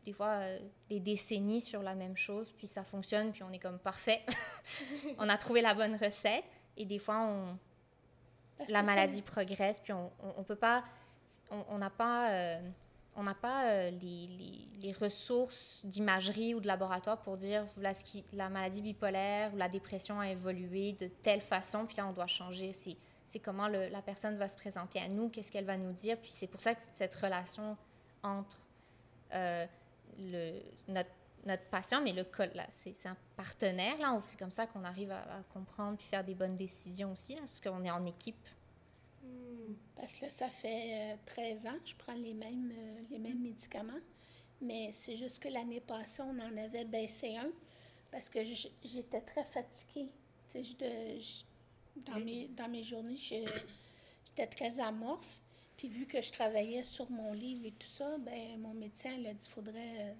des fois euh, des décennies sur la même chose, puis ça fonctionne, puis on est comme parfait. on a trouvé la bonne recette. Et des fois, on, la maladie progresse, puis on ne peut pas, on n'a pas, euh, on n'a pas euh, les, les, les, ressources d'imagerie ou de laboratoire pour dire qui, la maladie bipolaire ou la dépression a évolué de telle façon, puis là on doit changer. C'est, c'est comment le, la personne va se présenter à nous, qu'est-ce qu'elle va nous dire, puis c'est pour ça que cette relation entre euh, le, notre notre patient, mais le là, c'est un partenaire. Là, c'est comme ça qu'on arrive à, comprendre puis faire des bonnes décisions aussi, parce qu'on est en équipe. Hmm. Parce que là, ça fait 13 euh, ans que je prends les mêmes, euh, les mêmes médicaments, mais c'est juste que l'année passée, on en avait baissé un parce que j'étais très fatiguée. Je, je, dans, mes, dans mes journées, j'étais très amorphe. Puis vu que je travaillais sur mon livre et tout ça, ben mon médecin a dit qu'il faudrait euh,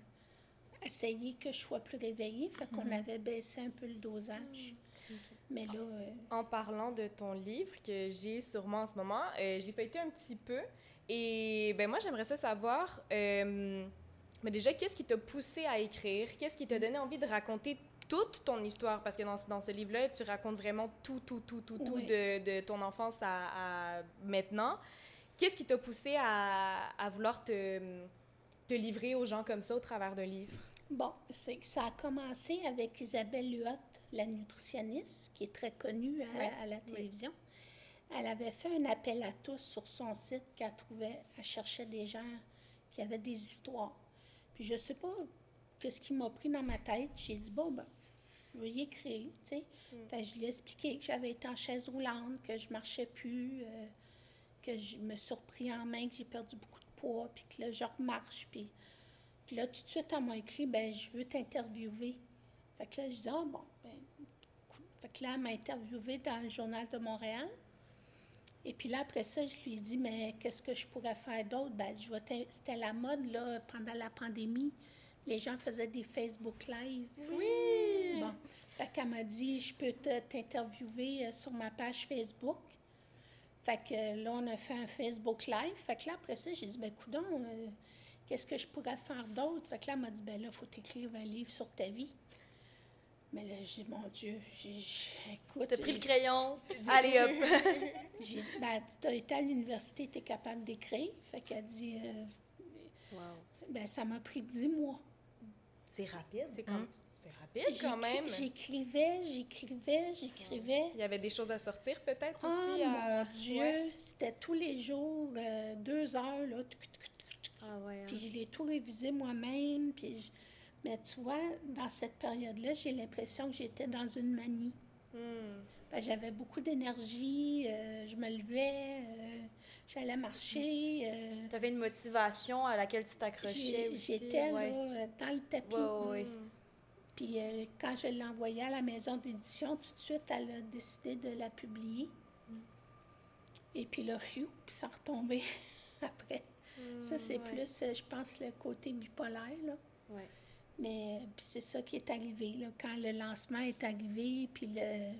essayer que je sois plus réveillée. Fait qu'on mhm. avait baissé un peu le dosage. Mm, Mais là... Euh, en parlant de ton livre que j'ai sûrement en ce moment, euh, je l'ai feuilleté un petit peu. Et ben moi, j'aimerais ça savoir... Euh, mais déjà, qu'est-ce qui t'a poussé à écrire? Qu'est-ce qui t'a donné envie de raconter toute ton histoire? Parce que dans, dans ce livre-là, tu racontes vraiment tout, tout, tout, tout, tout de, de, ton enfance à, à maintenant. Qu'est-ce qui t'a poussé à, à vouloir te, te livrer aux gens comme ça au travers d'un livre? Bon, c'est que ça a commencé avec Isabelle Luot, la nutritionniste, qui est très connue à, la télévision. Elle avait fait un appel à tous sur son site qu'elle trouvait, elle cherchait des gens qui avaient des histoires. Puis je sais pas qu'est-ce qui m'a pris dans ma tête. J'ai dit, bon, ben, je vais y écrire, tu sais. Mm. je lui ai expliqué que j'avais été en chaise roulante, que je marchais plus, euh, que je me suis repris en main, que j'ai perdu beaucoup de poids, puis que là, je remarche, puis puis là, tout de suite, elle m'a écrit, ben je veux t'interviewer. Fait que là, je dis, ah bon, ben, Fait que là, elle m'a interviewé dans le Journal de Montréal. Et puis là, après ça, je lui ai dit, mais qu'est-ce que je pourrais faire d'autre? Ben, je c'était la mode, là, pendant la pandémie. Les gens faisaient des Facebook Live. Oui! Bon. Fait qu'elle m'a dit, je peux t'interviewer euh, sur ma page Facebook. Fait que là, on a fait un Facebook Live. Fait que là, après ça, j'ai dit, ben, coudons, euh, Qu'est-ce que je pourrais faire d'autre? Fait que là, elle m'a dit, ben là, il faut écrire un livre sur ta vie. Mais là, j'ai dit, mon Dieu, écoute. T'as pris le crayon, allez hop! j'ai ben, tu as été à l'université, tu es capable d'écrire. Fait qu'elle dit, euh, wow. ben ça m'a pris dix mois. C'est rapide. C'est comme. C'est rapide quand même. J'écrivais, j'écrivais, j'écrivais. Il y avait des choses à sortir peut-être oh, aussi. Mon Dieu, c'était tous les jours, euh, deux heures, là. Ah hein. Puis je l'ai tout révisé moi-même. Puis Mais tu vois, dans cette période-là, j'ai l'impression que j'étais dans une manie. Hmm. J'avais beaucoup d'énergie, euh, je me levais, euh, j'allais marcher. Euh. tu avais une motivation à laquelle tu t'accrochais aussi. J'étais dans le tapis. Hmm. Puis quand je l'ai envoyée à la maison d'édition, tout de suite, elle a décidé de la publier. Hmm. Et puis là, puis ça retombait après ça, c'est plus, euh, je pense, le côté bipolaire. Là. Mais c'est ça qui est arrivé. Là, quand le lancement est arrivé, puis le.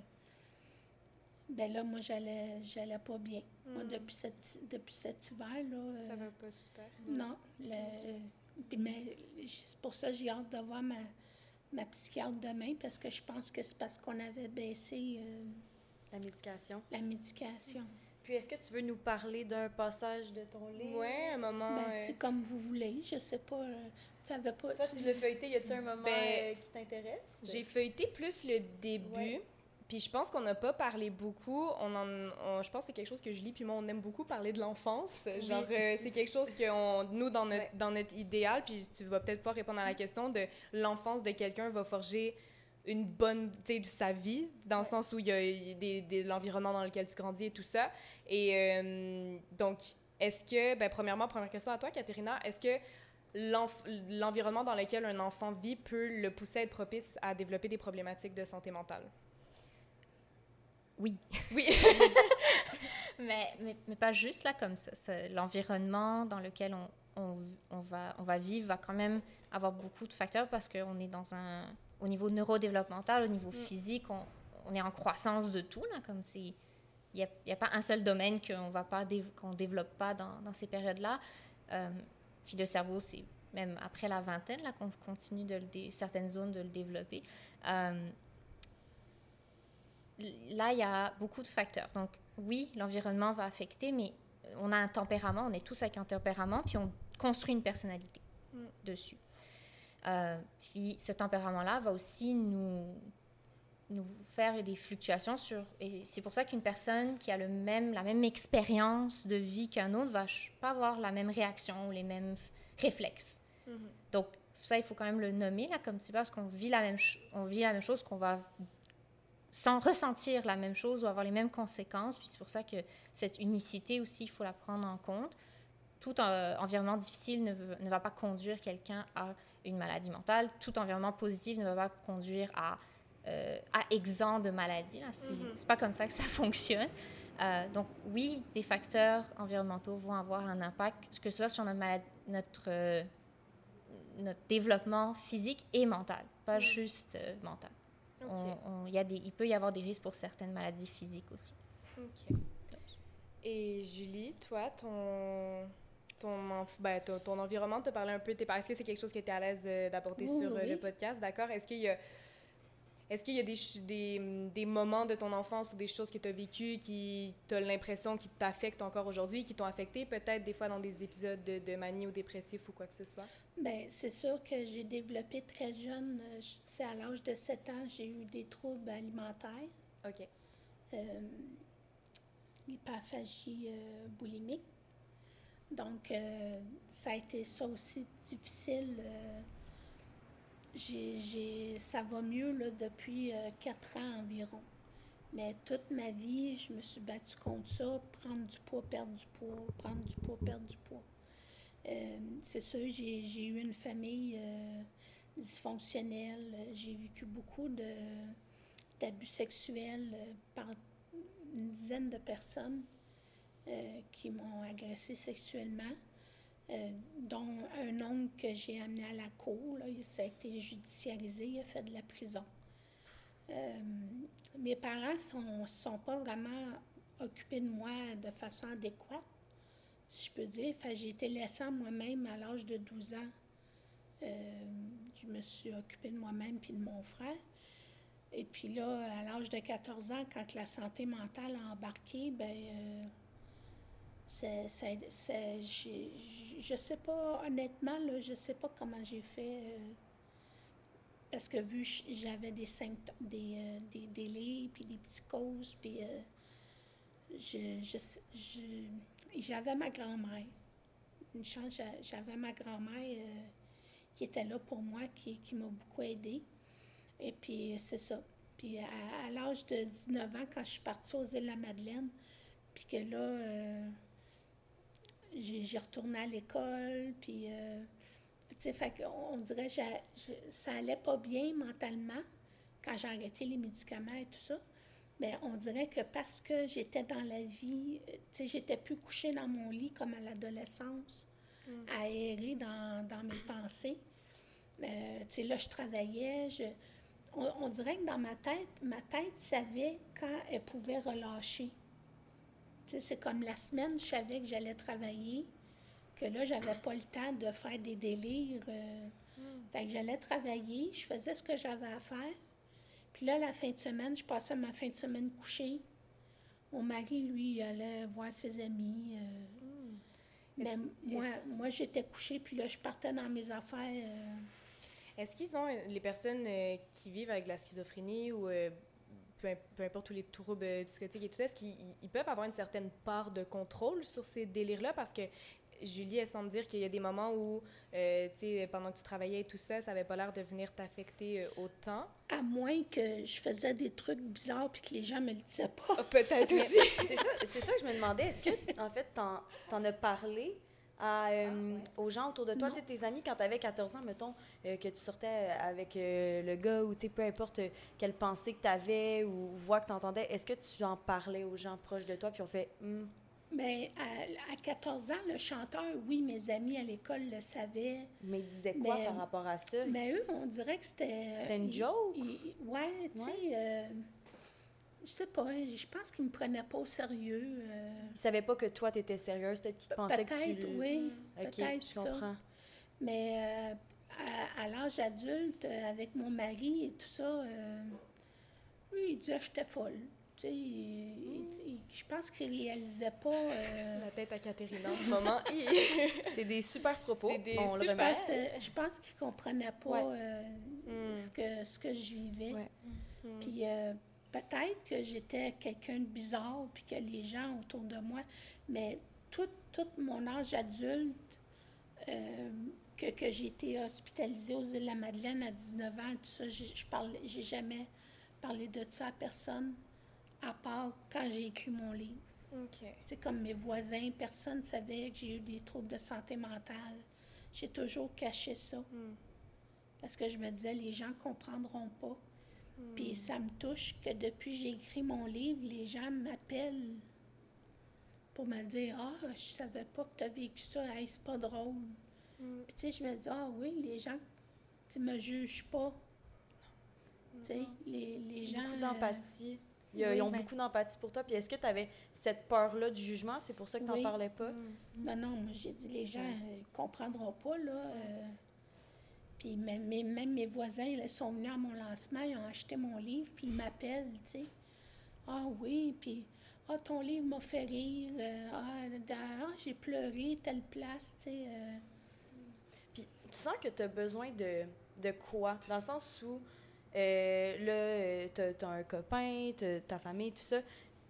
Ben là, moi, j'allais, j'allais pas bien. Moi, hmm. depuis, cette, depuis cet hiver, là... Ça euh, va pas super. Non. Le, mais c'est pour ça que j'ai hâte de voir ma, ma psychiatre demain, parce que je pense que c'est parce qu'on avait baissé... Euh, la médication. La médication. Puis, est-ce que tu veux nous parler d'un passage de ton livre? Oui, un moment. Ben, euh, c'est comme vous voulez. Je sais pas. Euh, tu savais pas. Toi, tu, l'as feuilleté. Y a-t-il un moment ben, euh, qui t'intéresse? J'ai feuilleté plus le début. Puis je pense qu'on n'a pas parlé beaucoup. On en, je pense que c'est quelque chose que je lis, puis moi, on aime beaucoup parler de l'enfance. Genre, c'est quelque chose que nous, dans notre, dans notre idéal, puis tu vas peut-être pas répondre à la question de l'enfance de quelqu'un va forger une bonne, tu sais, de sa vie, dans le sens où il y a des, l'environnement dans lequel tu grandis et tout ça. Et euh, donc, est-ce que, ben, premièrement, première question à toi, Katerina, est-ce que l'environnement dans lequel un enfant vit peut le pousser à être propice à développer des problématiques de santé mentale? Oui. Oui. mais, mais, mais, pas juste là comme ça. L'environnement dans lequel on, on, on, va, on va vivre va quand même avoir beaucoup de facteurs parce qu'on est dans un... Au niveau neurodéveloppemental, au niveau mm. physique, on, on, est en croissance de tout, là, comme c'est... Il n'y a, y a, pas un seul domaine qu'on qu'on développe pas dans, dans ces périodes-là. Euh, puis le cerveau, c'est même après la vingtaine là qu'on continue de le certaines zones de le développer. Euh, là, il y a beaucoup de facteurs. Donc, oui, l'environnement va affecter, mais on a un tempérament, on est tous avec un tempérament, puis on construit une personnalité mm. dessus. Euh, puis ce tempérament-là va aussi nous, nous faire des fluctuations sur... Et c'est pour ça qu'une personne qui a le même, la même expérience de vie qu'un autre va pas avoir la même réaction ou les mêmes réflexes. Mm-hmm. Donc, ça, il faut quand même le nommer, là, comme c'est parce qu'on vit la même, on vit la même chose qu'on va sans ressentir la même chose ou avoir les mêmes conséquences. Puis c'est pour ça que cette unicité aussi, il faut la prendre en compte. Tout environnement difficile ne, ne, va pas conduire quelqu'un à une maladie mentale. Tout environnement positif ne va pas conduire à, euh, à exempt de maladie. C'est n'est mm-hmm. pas comme ça que ça fonctionne. Euh, donc oui, des facteurs environnementaux vont avoir un impact, que ce soit sur notre, notre, euh, notre développement physique et mental, pas mm. juste mental. On, y a des, il peut y avoir des risques pour certaines maladies physiques aussi. Et Julie, toi, ton, ton, ben, ton, environnement te parlait un peu. Est-ce que c'est quelque chose que tu es à l'aise euh, d'apporter sur euh, le podcast? D'accord. Est-ce qu'il y a est-ce qu'il y a des, des, des, moments de ton enfance ou des choses que tu as vécues qui, tu as l'impression, qui t'affectent encore aujourd'hui, qui t'ont affecté peut-être des fois dans des épisodes de, de, manie ou dépressif ou quoi que ce soit? Bien, c'est sûr que j'ai développé très jeune, euh, je à l'âge de 7 ans, j'ai eu des troubles alimentaires. OK. Euh, L'hyperphagie euh, boulimique. Donc, euh, ça a été ça aussi difficile j'ai, ça va mieux depuis euh, quatre ans environ. Mais toute ma vie, je me suis battue contre ça, prendre du poids, perdre du poids, prendre du poids, perdre du poids. Euh, c'est sûr, j'ai, eu une famille euh, dysfonctionnelle. J'ai vécu beaucoup d'abus sexuels par une dizaine de personnes qui m'ont agressé sexuellement. Euh, dont un oncle que j'ai amené à la cour. Ça a été judiciarisé, il a fait de la prison. Euh, mes parents ne sont, sont, pas vraiment occupés de moi de façon adéquate, si je peux dire. j'ai été laissée moi-même à l'âge de 12 ans. Euh, je me suis occupée de moi-même puis de mon frère. Et puis là, à l'âge de 14 ans, quand la santé mentale a embarqué, ben c'est, je ne sais pas, honnêtement, là, je ne sais pas comment j'ai fait. Euh, parce que vu j'avais des symptômes, des, euh, des délais, puis des psychoses, puis euh, je, je, j'avais ma grand-mère. Une chance, j'avais ma grand-mère qui était là pour moi, qui, qui m'a beaucoup aidée. Et puis, c'est ça. Puis, à, à, l'âge de 19 ans, quand je suis partie aux îles de la Madeleine, puis que là, j'ai retourné à l'école, puis, euh, tu sais, on dirait que ça allait pas bien mentalement quand j'ai arrêté les médicaments et tout ça. Mais on dirait que parce que j'étais dans la vie, tu sais, j'étais plus couchée dans mon lit comme à l'adolescence, mm. à errer dans, dans, mes pensées. Euh, tu sais, là, je travaillais, je, on, on, dirait que dans ma tête, ma tête savait quand elle pouvait relâcher c'est comme la semaine, je savais que j'allais travailler, que là, j'avais pas le temps de faire des délires. Euh, hmm. Fait que j'allais travailler, je faisais ce que j'avais à faire. Puis là, la fin de semaine, je passais ma fin de semaine couchée. Mon mari, lui, il allait voir ses amis. Euh. Hmm. Mais moi, moi j'étais couchée, puis là, je partais dans mes affaires. Euh. Est-ce qu'ils ont, les personnes qui vivent avec la schizophrénie ou peu, importe tous les troubles psychotiques et tout ça, est-ce qu'ils peuvent avoir une certaine part de contrôle sur ces délires-là? Parce que Julie, elle semble dire qu'il y a des moments où, euh, tu sais, pendant que tu travaillais et tout ça, ça n'avait pas l'air de venir t'affecter euh, autant. À moins que je faisais des trucs bizarres puis que les gens me le disaient pas. Ah, peut-être aussi. c'est ça, ça, que je me demandais. Est-ce que, en fait, t'en en as parlé à, euh, Ah, aux gens autour de toi, Non. tu sais, tes amis, quand tu avais 14 ans, mettons, euh, que tu sortais avec euh, le gars ou tu sais, peu importe quelle pensée que tu avais ou voix que tu entendais, est-ce que tu en parlais aux gens proches de toi puis on fait Hum, Mais à, à 14 ans, le chanteur, oui, mes amis à l'école le savaient. mais ils disaient quoi Mais- par rapport à ça? Mais eux, on dirait que c'était. C'était une joke? ouais, tu sais. Euh, je sais pas, je pense qu'ils me prenaient pas au sérieux. euh, Ils savaient pas que toi, tu étais sérieuse, peut-être qu'ils pensaient que tu... Peut-être, oui. Ok, peut-être je ça. comprends. Mais euh, à, à l'âge adulte, euh, avec mon mari et tout ça, euh, oui, il disait que j'étais folle. Tu sais, il- il- il- je pense qu'il réalisait pas. euh, La tête à Catherine en ce moment. C'est des super propos, C'est des on super- pense, euh, je pense qu'il comprenait pas Ouais. euh, Mm. ce, que, ce que je vivais. Ouais. Mm. Puis euh, peut-être que j'étais quelqu'un de bizarre, puis que les gens autour de moi, mais tout, tout mon âge adulte, euh, que, que j'ai été hospitalisée aux îles de la Madeleine à 19 ans, tout ça, je j'ai jamais parlé de ça à personne, à part quand j'ai écrit mon livre. C'est comme mes voisins, personne ne savait que j'ai eu des troubles de santé mentale. J'ai toujours caché ça. Mm. Parce que je me disais, les gens ne comprendront pas. Mm. Puis ça me touche que depuis que j'ai écrit mon livre, les gens m'appellent pour me dire Ah, je savais pas que tu as vécu ça, hey, c'est pas drôle. Mm. Puis tu sais, je me dis Ah oui, les gens ne me jugent pas. Tu sais, les, les gens. Beaucoup euh, d'empathie. Ils, oui, ils ont ben- beaucoup d'empathie pour toi. Puis est-ce que tu avais cette peur-là du jugement? C'est pour ça que tu n'en Oui. parlais pas? Mm. Non, non, moi j'ai dit les gens ne comprendront pas, là. euh. Même, mes- voisins, là, sont venus à mon lancement, ils ont acheté mon livre, puis ils m'appellent, tu sais. Ah oui, puis ah, ton livre m'a fait rire, euh, ah, ah, j'ai pleuré telle place, tu sais. euh. Puis tu sens que tu as besoin de, de quoi? Dans le sens où, euh, là, tu as, un copain, ta famille, tout ça.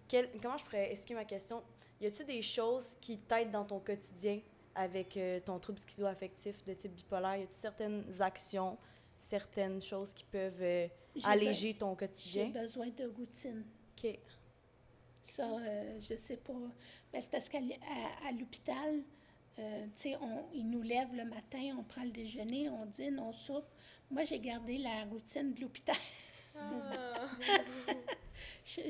Quel- comment je pourrais expliquer ma question? Y a-tu des choses qui t'aident dans ton quotidien? Avec euh, ton trouble schizoaffectif de type bipolaire? Y a-tu certaines actions, certaines choses qui peuvent euh, alléger ton be- J'ai quotidien? besoin de routine. OK. Ça, euh, je sais pas. Ben, c'est parce qu'à l- à, à l'hôpital, euh, on- ils nous lèvent le matin, on prend le déjeuner, on dîne, on soupe. Moi, j'ai gardé la routine de l'hôpital. Ah. Je-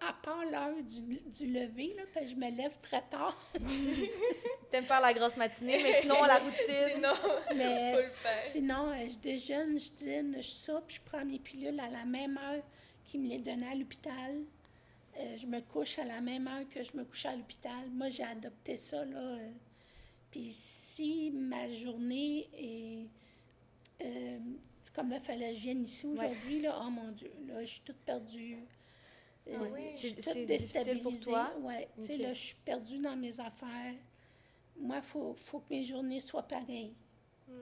à part l'heure du, du lever, là, parce que je me lève très tard. T'aimes faire la grosse matinée, mais sinon, la routine. Sinon, Mais Faut le faire. sinon, euh, je déjeune, je dîne, je soupe, je prends mes pilules à la même heure qu'ils me les donnaient à l'hôpital. Euh, je me couche à la même heure que je me couche à l'hôpital. Moi, j'ai adopté ça, là. euh. Puis si ma journée est... euh, c'est comme je vienne ici aujourd'hui, là. Oh mon Dieu, là, je suis toute perdue. Euh, Ah oui. je suis toute difficile pour déstabilisée. toi? Ouais, tu sais, Ok. là, je suis perdue dans mes affaires. Moi, il faut, faut que mes journées soient pareilles. Mm.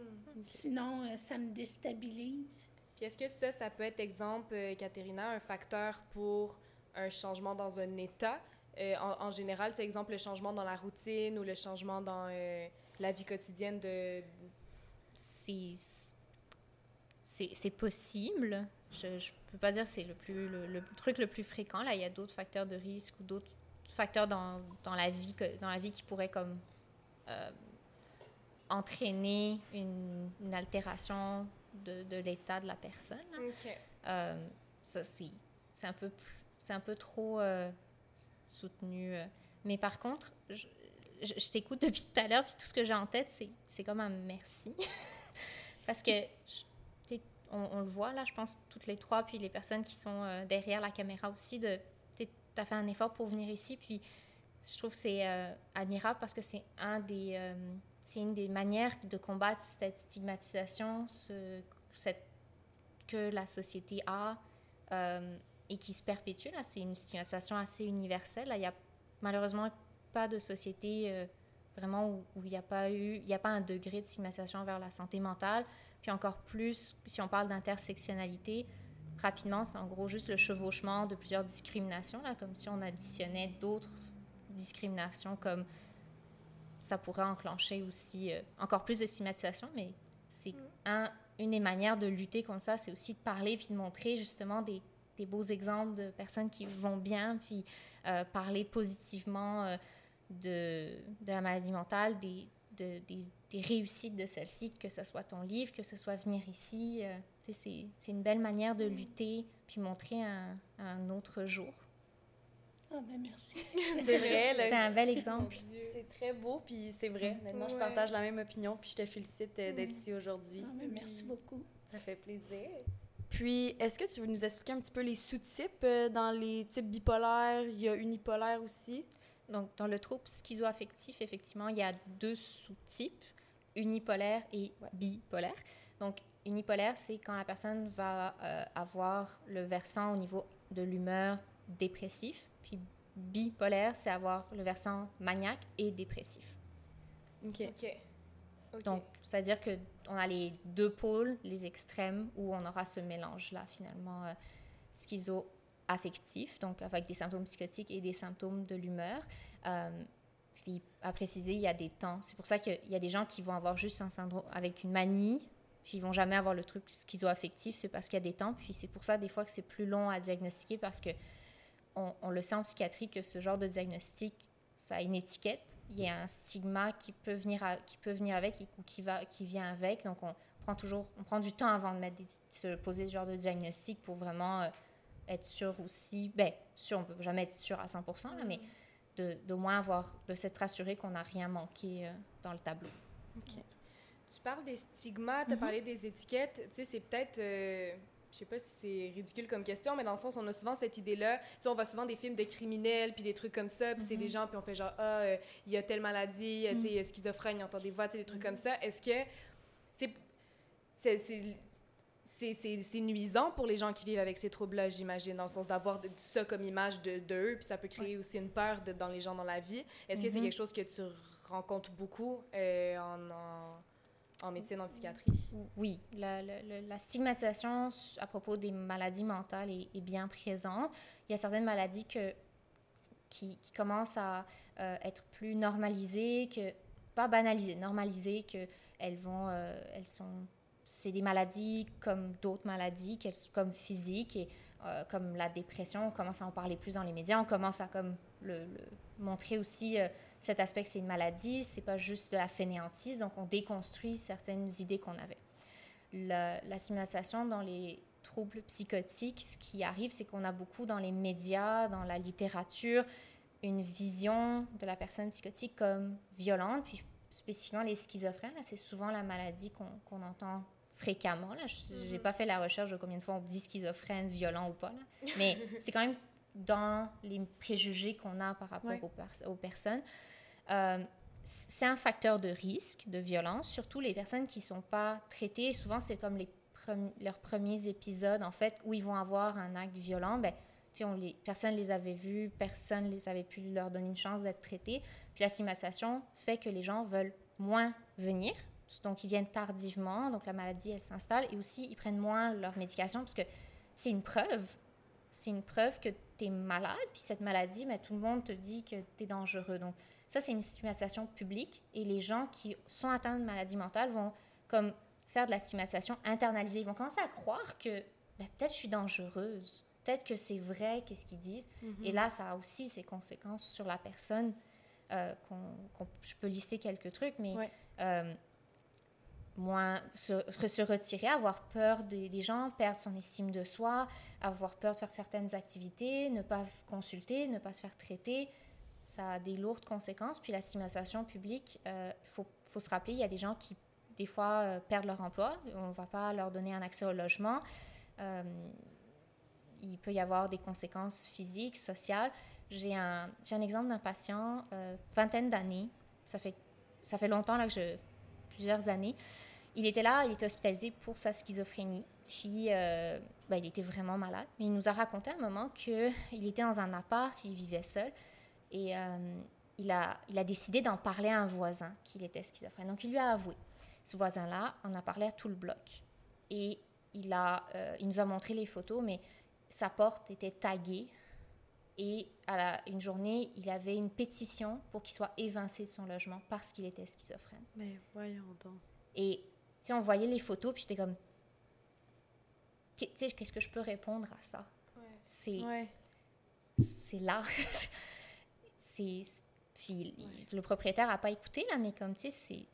Sinon, euh, ça me déstabilise. Puis est-ce que ça, ça peut être, exemple, euh, Katerina, un facteur pour un changement dans un état? Euh, en, en général, c'est exemple le changement dans la routine ou le changement dans la vie quotidienne de... c'est c'est possible. Je ne peux pas dire que c'est le, plus, le, le truc le plus fréquent. Là, il y a d'autres facteurs de risque ou d'autres facteurs dans, dans, la vie que, dans la vie qui pourraient comme euh, entraîner une, une altération de, de l'état de la personne. Euh, ça, c'est un, peu un peu trop euh, soutenu. Mais par contre, je, je- je t'écoute depuis tout à l'heure, puis tout ce que j'ai en tête, c'est comme un merci. Parce que je- on, le voit là, je pense, toutes les trois, puis les personnes qui sont euh, derrière la caméra aussi, tu as fait un effort pour venir ici, puis je trouve que c'est euh, admirable parce que c'est un des, euh, une des manières de combattre cette stigmatisation, ce, que la société a et qui se perpétue. Là, c'est une situation assez universelle. Il n'y a malheureusement pas de société vraiment où il n'y a pas eu, il n'y a pas un degré de stigmatisation vers la santé mentale. Puis encore plus, si on parle d'intersectionnalité, rapidement, c'est en gros juste le chevauchement de plusieurs discriminations, là, comme si on additionnait d'autres discriminations, comme ça pourrait enclencher aussi euh, encore plus de stigmatisation, mais c'est un, une des manières de lutter contre ça, c'est aussi de parler puis de montrer justement des, des beaux exemples de personnes qui vont bien, puis euh, parler positivement euh, de, de la maladie mentale, des, de, des, des réussites de celle-ci, que ce soit ton livre, que ce soit venir ici. euh, c'est c'est une belle manière de lutter, puis montrer un, un autre jour. Ah, ben merci. C'est vrai, C'est un bel exemple. C'est très beau, puis c'est vrai. Honnêtement, je partage la même opinion, puis je te félicite euh, d'être ici aujourd'hui. Ah, ben merci beaucoup. Ça fait plaisir. Puis, est-ce que tu veux nous expliquer un petit peu les sous-types euh, dans les types bipolaires? Il y a unipolaire aussi. Donc, dans le trouble schizoaffectif, effectivement, il y a deux sous-types, unipolaire et bipolaire. Donc, unipolaire, c'est quand la personne va euh, avoir le versant au niveau de l'humeur dépressif. Puis bipolaire, c'est avoir le versant maniaque et dépressif. OK. Donc, c'est-à-dire qu'on a les deux pôles, les extrêmes, où on aura ce mélange-là, finalement, euh, schizo-affectif, donc avec des symptômes psychotiques et des symptômes de l'humeur. Euh, puis, à préciser, il y a des temps. C'est pour ça qu'il y a des gens qui vont avoir juste un syndrome avec une manie, puis ils vont jamais avoir le truc schizo-affectif, c'est parce qu'il y a des temps. Puis c'est pour ça, des fois, que c'est plus long à diagnostiquer, parce que on, le sait en psychiatrie que ce genre de diagnostic, ça a une étiquette. Il y a un stigma qui peut venir, qui peut venir avec ou qui, va, qui vient avec. Donc, on prend toujours on prend du temps avant de mettre des- se poser ce genre de diagnostic pour vraiment euh, être sûr aussi. Ben, sûr, on peut jamais être sûr à 100 là, mais de- d'au moins avoir, de s'être rassuré qu'on n'a rien manqué euh, dans le tableau. Tu parles des stigmas, tu as parlé des étiquettes. Tu sais, c'est peut-être. euh, je sais pas si c'est ridicule comme question, mais dans le sens, on a souvent cette idée-là. Tu sais, on voit souvent des films de criminels, puis des trucs comme ça, puis c'est des gens, puis on fait genre, ah, euh, il y a telle maladie, euh, tu sais, a schizophrène, il entend des voix, tu sais, des trucs comme ça. Est-ce que. Tu sais, c'est- nuisant pour les gens qui vivent avec ces troubles-là, j'imagine, dans le sens d'avoir de- ça comme image de, d'eux, puis ça peut créer aussi une peur de- dans les gens dans la vie. Est-ce que c'est Mhm. quelque chose que tu rencontres beaucoup euh, en, en, en médecine, en psychiatrie? Oui, la, la- la- la stigmatisation à propos des maladies mentales est, est bien présente. Il y a certaines maladies que, qui, qui commencent à euh, être plus normalisées, que, pas banalisées, normalisées, que elles vont, euh, elles sont, c'est des maladies comme d'autres maladies, comme physiques et euh, comme la dépression, on commence à en parler plus dans les médias, on commence à comme le, montrer aussi euh, cet aspect que c'est une maladie, c'est pas juste de la fainéantise, donc on déconstruit certaines idées qu'on avait. La, la stigmatisation dans les troubles psychotiques, ce qui arrive, c'est qu'on a beaucoup dans les médias, dans la littérature, une vision de la personne psychotique comme violente, puis spécifiquement les schizophrènes, c'est souvent la maladie qu'on entend fréquemment. Là. Je n'ai pas fait la recherche de combien de fois on dit schizophrène, violent ou pas, là. mais c'est quand même dans les préjugés qu'on a par rapport Ouais. aux, pers- aux personnes. Euh, c'est un facteur de risque de violence, surtout les personnes qui ne sont pas traitées. Souvent, c'est comme les premi- leurs premiers épisodes, en fait, où ils vont avoir un acte violent. Ben, on les, personne ne les avait vus, personne ne les avait pu leur donner une chance d'être traités. Puis la stigmatisation fait que les gens veulent moins venir. Donc, ils viennent tardivement. Donc, la maladie, elle s'installe. Et aussi, ils prennent moins leur médication parce que c'est une preuve. C'est une preuve que tu es malade. Puis cette maladie, ben, tout le monde te dit que tu es dangereux. Donc, ça, c'est une stigmatisation publique. Et les gens qui sont atteints de maladie mentale vont comme faire de la stigmatisation internalisée. Ils vont commencer à croire que ben, peut-être je suis dangereuse. Peut-être que c'est vrai, qu'est-ce qu'ils disent. Et là, ça a aussi ses conséquences sur la personne. euh, je peux lister quelques trucs, mais Ouais. euh, moins se, retirer, avoir peur des, gens, perdre son estime de soi, avoir peur de faire certaines activités, ne pas consulter, ne pas se faire traiter, ça a des lourdes conséquences. Puis la stigmatisation publique, il faut, faut se rappeler, il y a des gens qui, des fois, euh, perdent leur emploi, on ne va pas leur donner un accès au logement. Euh, il peut y avoir des conséquences physiques, sociales. J'ai un, exemple d'un patient, euh, vingtaine d'années, ça fait, ça fait longtemps là, que je, plusieurs années. Il était là, il était hospitalisé pour sa schizophrénie. Puis, euh, ben, il était vraiment malade. Mais il nous a raconté à un moment qu'il était dans un appart, il vivait seul. Et euh, il, a, il a décidé d'en parler à un voisin qu'il était schizophrène. Donc, il lui a avoué. Ce voisin-là en a parlé à tout le bloc. Et il, a, euh, il nous a montré les photos, mais sa porte était taguée. Et à la- une journée, il avait une pétition pour qu'il soit évincé de son logement parce qu'il était schizophrène. Mais voyons donc. Et sais, on voyait les photos, puis j'étais comme, tu sais, qu'est-ce que je peux répondre à ça? C'est Ouais. c'est là. c'est Puis le propriétaire n'a pas écouté, là, mais comme, tu sais, c'est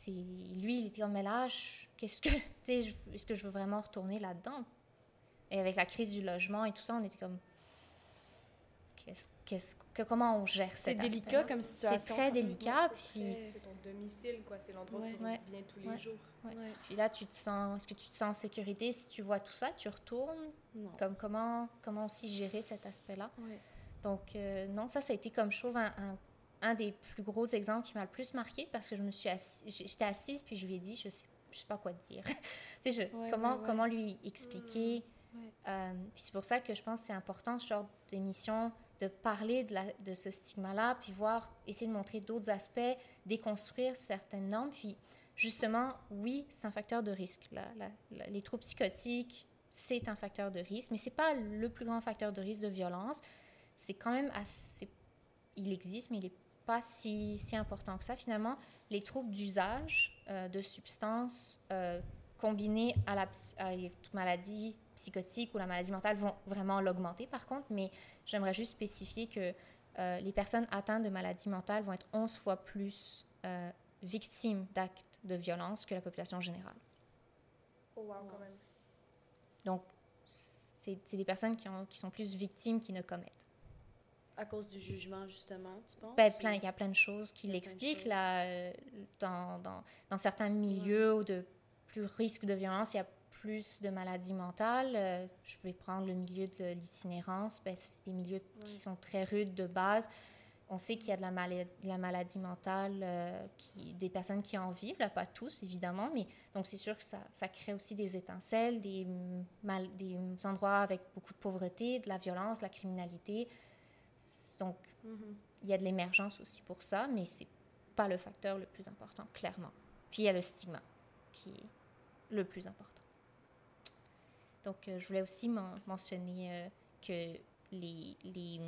c'est lui, il était comme, mais là, qu'est-ce que, est-ce que je veux vraiment retourner là-dedans? Et avec la crise du logement et tout ça, on était comme, qu'est-ce, qu'est-ce, que, comment on gère C'est délicat comme situation. C'est très délicat. puis... C'est ton domicile, quoi. C'est l'endroit où tu reviens tous les jours. Puis là, tu te sens, est-ce que tu te sens en sécurité? Si tu vois tout ça? Tu retournes? Non. Comme, comment, comment aussi gérer cet aspect-là? Donc, euh, non, ça, ça a été comme je trouve un, un, des plus gros exemples qui m'a le plus marqué parce que je me suis assise, j'étais assise puis je lui ai dit, je sais, je sais pas quoi te dire. je, comment, comment lui expliquer? Euh, puis c'est pour ça que je pense que c'est important, ce genre d'émission, de parler de, ce stigma-là, puis voir, essayer de montrer d'autres aspects, déconstruire certaines normes. Puis justement, oui, c'est un facteur de risque. les troubles psychotiques, c'est un facteur de risque, mais c'est pas le plus grand facteur de risque de violence. C'est quand même assez... Il existe, mais il n'est pas si, si, important que ça. Finalement, les troubles d'usage euh, de substances euh, combinés à la à maladie psychotique ou la maladie mentale vont vraiment l'augmenter par contre, mais j'aimerais juste spécifier que euh, les personnes atteintes de maladie mentale vont être 11 fois plus euh, victimes d'actes de violence que la population générale. Oh wow, quand même. Donc, c'est des personnes qui, ont, qui sont plus victimes qui ne commettent. À cause du jugement, justement, tu penses? Ben, plein, il y a plein de choses qui l'expliquent. Euh, dans, dans, dans, certains milieux ou de plus risque de violence, il y a plus de maladies mentales. Euh, je vais prendre le milieu de l'itinérance. Ben, c'est des milieux qui sont très rudes de base. On sait qu'il y a de la, la maladie mentale, euh, qui, des personnes qui en vivent, là, pas tous évidemment, mais donc c'est sûr que ça, ça, crée aussi des étincelles, des, mal, des endroits avec beaucoup de pauvreté, de la violence, de la criminalité. Donc mm-hmm. il y a de l'émergence aussi pour ça, mais c'est pas le facteur le plus important, clairement. Puis il y a le stigma qui est le plus important. Donc, euh, je voulais aussi mentionner euh, que les,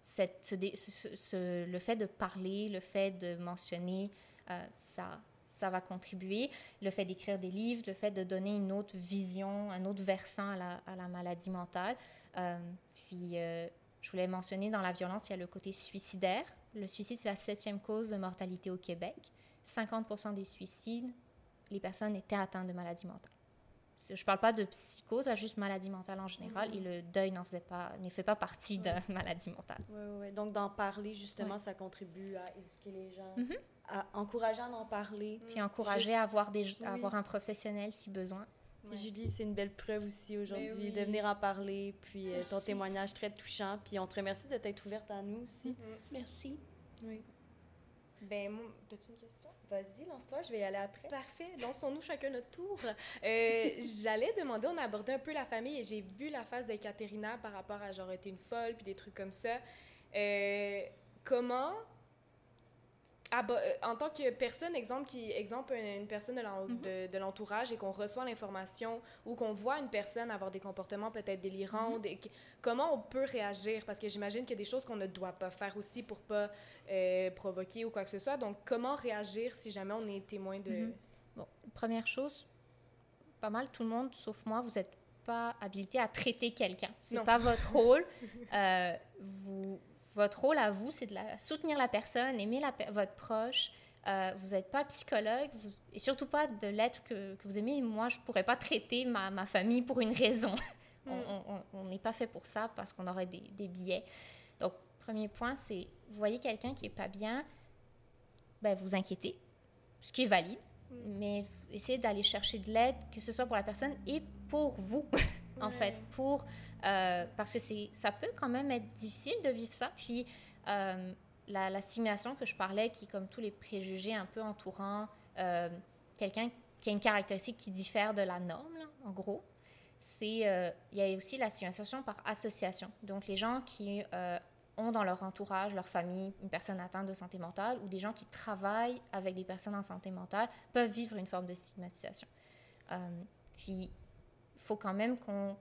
cette, ce, le fait de parler, le fait de mentionner, euh, ça, ça va contribuer. Le fait d'écrire des livres, le fait de donner une autre vision, un autre versant à la, à la maladie mentale. puis, je voulais mentionner dans la violence, il y a le côté suicidaire. Le suicide, c'est la septième cause de mortalité au Québec. 50% des suicides, les personnes étaient atteintes de maladie mentale. Je ne parle pas de psychose, juste maladie mentale en général, et le deuil n'en faisait pas, ne fait pas partie de maladie mentale. Oui, oui. Donc, d'en parler, justement, ça contribue à éduquer les gens, mm-hmm. à encourager à en parler. Puis encourager à, avoir des, à avoir un professionnel si besoin. Julie, c'est une belle preuve aussi aujourd'hui de venir en parler, puis euh, ton témoignage très touchant, puis on te remercie de t'être ouverte à nous aussi. Mm-hmm. Merci. Oui. Ben, as-tu une question? Vas-y, lance-toi, je vais y aller après. Parfait, lançons-nous chacun notre tour. Euh, J'allais demander, on a abordé un peu la famille et j'ai vu la face d'Ekaterina par rapport à genre été une folle puis des trucs comme ça. Euh, comment en tant que personne, exemple, qui, exemple une personne mhm. de l'entourage et qu'on reçoit l'information ou qu'on voit une personne avoir des comportements peut-être délirants, mhm. comment on peut réagir? Parce que j'imagine qu'il y a des choses qu'on ne doit pas faire aussi pour pas euh, provoquer ou quoi que ce soit. Donc, comment réagir si jamais on est témoin de... Mhm. Bon, première chose, pas mal tout le monde, sauf moi, vous n'êtes pas habilité à traiter quelqu'un. C'est pas votre rôle. Euh, vous votre rôle à vous, c'est de la, soutenir la personne, aimer la, votre proche. Euh, vous n'êtes pas psychologue et surtout pas de l'être que, que, vous aimez. Moi, je ne pourrais pas traiter ma, ma, famille pour une raison. Mm. on n'est pas fait pour ça parce qu'on aurait des, des, billets. Donc, premier point, c'est vous voyez quelqu'un qui n'est pas bien, ben, vous inquiétez, ce qui est valide, mm. mais essayez d'aller chercher de l'aide, que ce soit pour la personne et pour vous, en fait, pour euh, parce que ça peut quand même être difficile de vivre ça. Puis euh, la, la, simulation que je parlais, qui comme tous les préjugés un peu entourant euh, quelqu'un qui a une caractéristique qui diffère de la norme, en gros, c'est il y a aussi la simulation par association. Donc les gens qui ont dans leur entourage, leur famille, une personne atteinte de santé mentale ou des gens qui travaillent avec des personnes en santé mentale peuvent vivre une forme de stigmatisation. puis faut quand même qu'on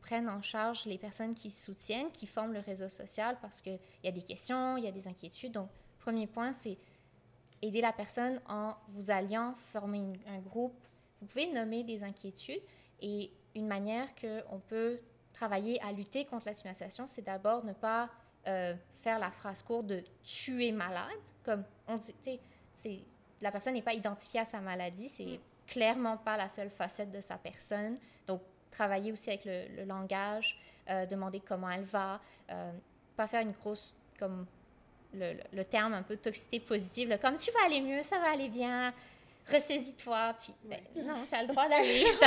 prenne en charge les personnes qui soutiennent, qui forment le réseau social parce qu'il y a des questions, il y a des inquiétudes. Donc, premier point, c'est aider la personne en vous alliant, former un groupe. Vous pouvez nommer des inquiétudes et une manière qu'on peut travailler à lutter contre la stigmatisation, c'est d'abord ne pas euh, faire la phrase courte de tu es malade, comme on dit, la personne n'est pas identifiée à sa maladie, c'est clairement pas la seule facette de sa personne. Donc, travailler aussi avec le, le langage, euh, demander comment elle va, euh, pas faire une grosse, comme le, le- terme un peu toxicité positive, là, comme tu vas aller mieux, ça va aller bien, ressaisis-toi, puis ben, non, tu as le droit d'aller, tu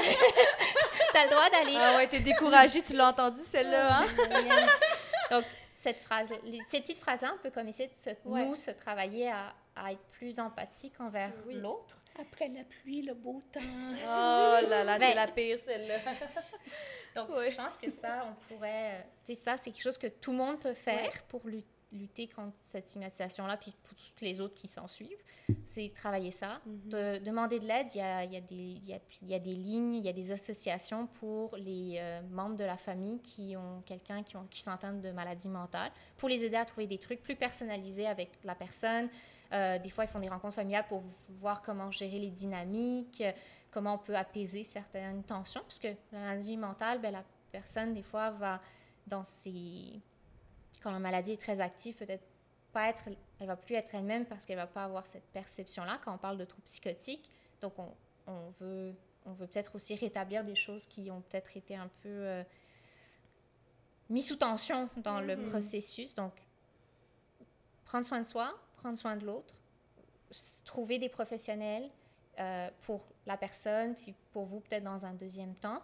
as, le droit d'aller. Ah ouais, t'es découragée, tu l'as entendu celle-là, hein? Donc, cette phrase, les- ces petites phrases-là, on peut comme essayer de se, Ouais. nous, se travailler à, à être plus empathique envers Oui. l'autre. Après la pluie, le beau temps. Oh là là, c'est Ben- la pire, celle-là. Donc, je pense que ça, on pourrait... euh, Tu sais, ça, c'est quelque chose que tout le monde peut faire pour lu- lutter contre cette stigmatisation-là, puis pour toutes les autres qui s'en suivent. C'est travailler ça. Mhm. De, demander de l'aide, il y a, il y, a des- il y, a, il y a des lignes, il y a des associations pour les euh, membres de la famille qui ont quelqu'un qui, ont, qui sont atteints de maladie mentale, pour les aider à trouver des trucs plus personnalisés avec la personne. Euh, des fois, ils font des rencontres familiales pour voir comment gérer les dynamiques, euh, comment on peut apaiser certaines tensions, parce que la maladie mentale, ben, la personne, des fois, va dans ses... Quand la maladie est très active, peut-être pas être... Elle va plus être elle-même parce qu'elle va pas avoir cette perception-là quand on parle de troubles psychotiques. Donc, on, on veut, on veut peut-être aussi rétablir des choses qui ont peut-être été un peu euh, mis sous tension dans le Mhm. processus. Donc, prendre soin de soi, prendre soin de l'autre, trouver des professionnels euh, pour la personne, puis pour vous peut-être dans un deuxième temps.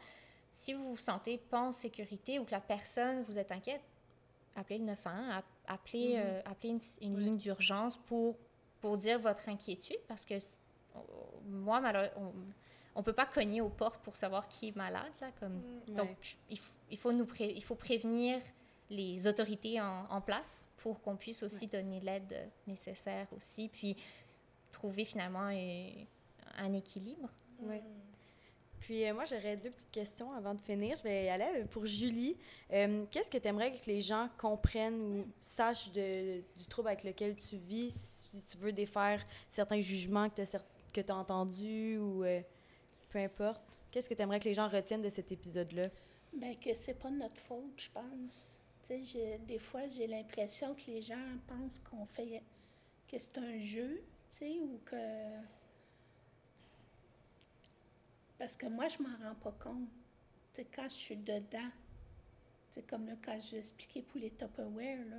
Si vous vous sentez pas en sécurité ou que la personne vous êtes inquiète, appelez le 911, app- appelez, euh, appelez une, une ligne d'urgence pour, pour dire votre inquiétude parce que moi, malheure- on ne peut pas cogner aux portes pour savoir qui est malade. Là, comme, Ouais. Donc, il, il, faut nous pré- il faut prévenir les autorités en, en place pour qu'on puisse aussi donner l'aide nécessaire aussi, puis trouver finalement un équilibre. Oui. Puis euh, moi, j'aurais deux petites questions avant de finir. Je vais y aller euh, pour Julie. Euh, Qu'est-ce que tu aimerais que les gens comprennent ou sachent de- du trouble avec lequel tu vis, si tu veux défaire certains jugements que tu as, entendus ou euh, peu importe? Qu'est-ce que tu aimerais que les gens retiennent de cet épisode-là? Ben que c'est pas notre faute, je pense. Des fois, j'ai l'impression que les gens pensent qu'on fait que c'est un jeu, ou que parce que moi, je m'en rends pas compte. Quand je suis dedans, c'est comme là, quand j'ai expliqué pour les Tupperware, là,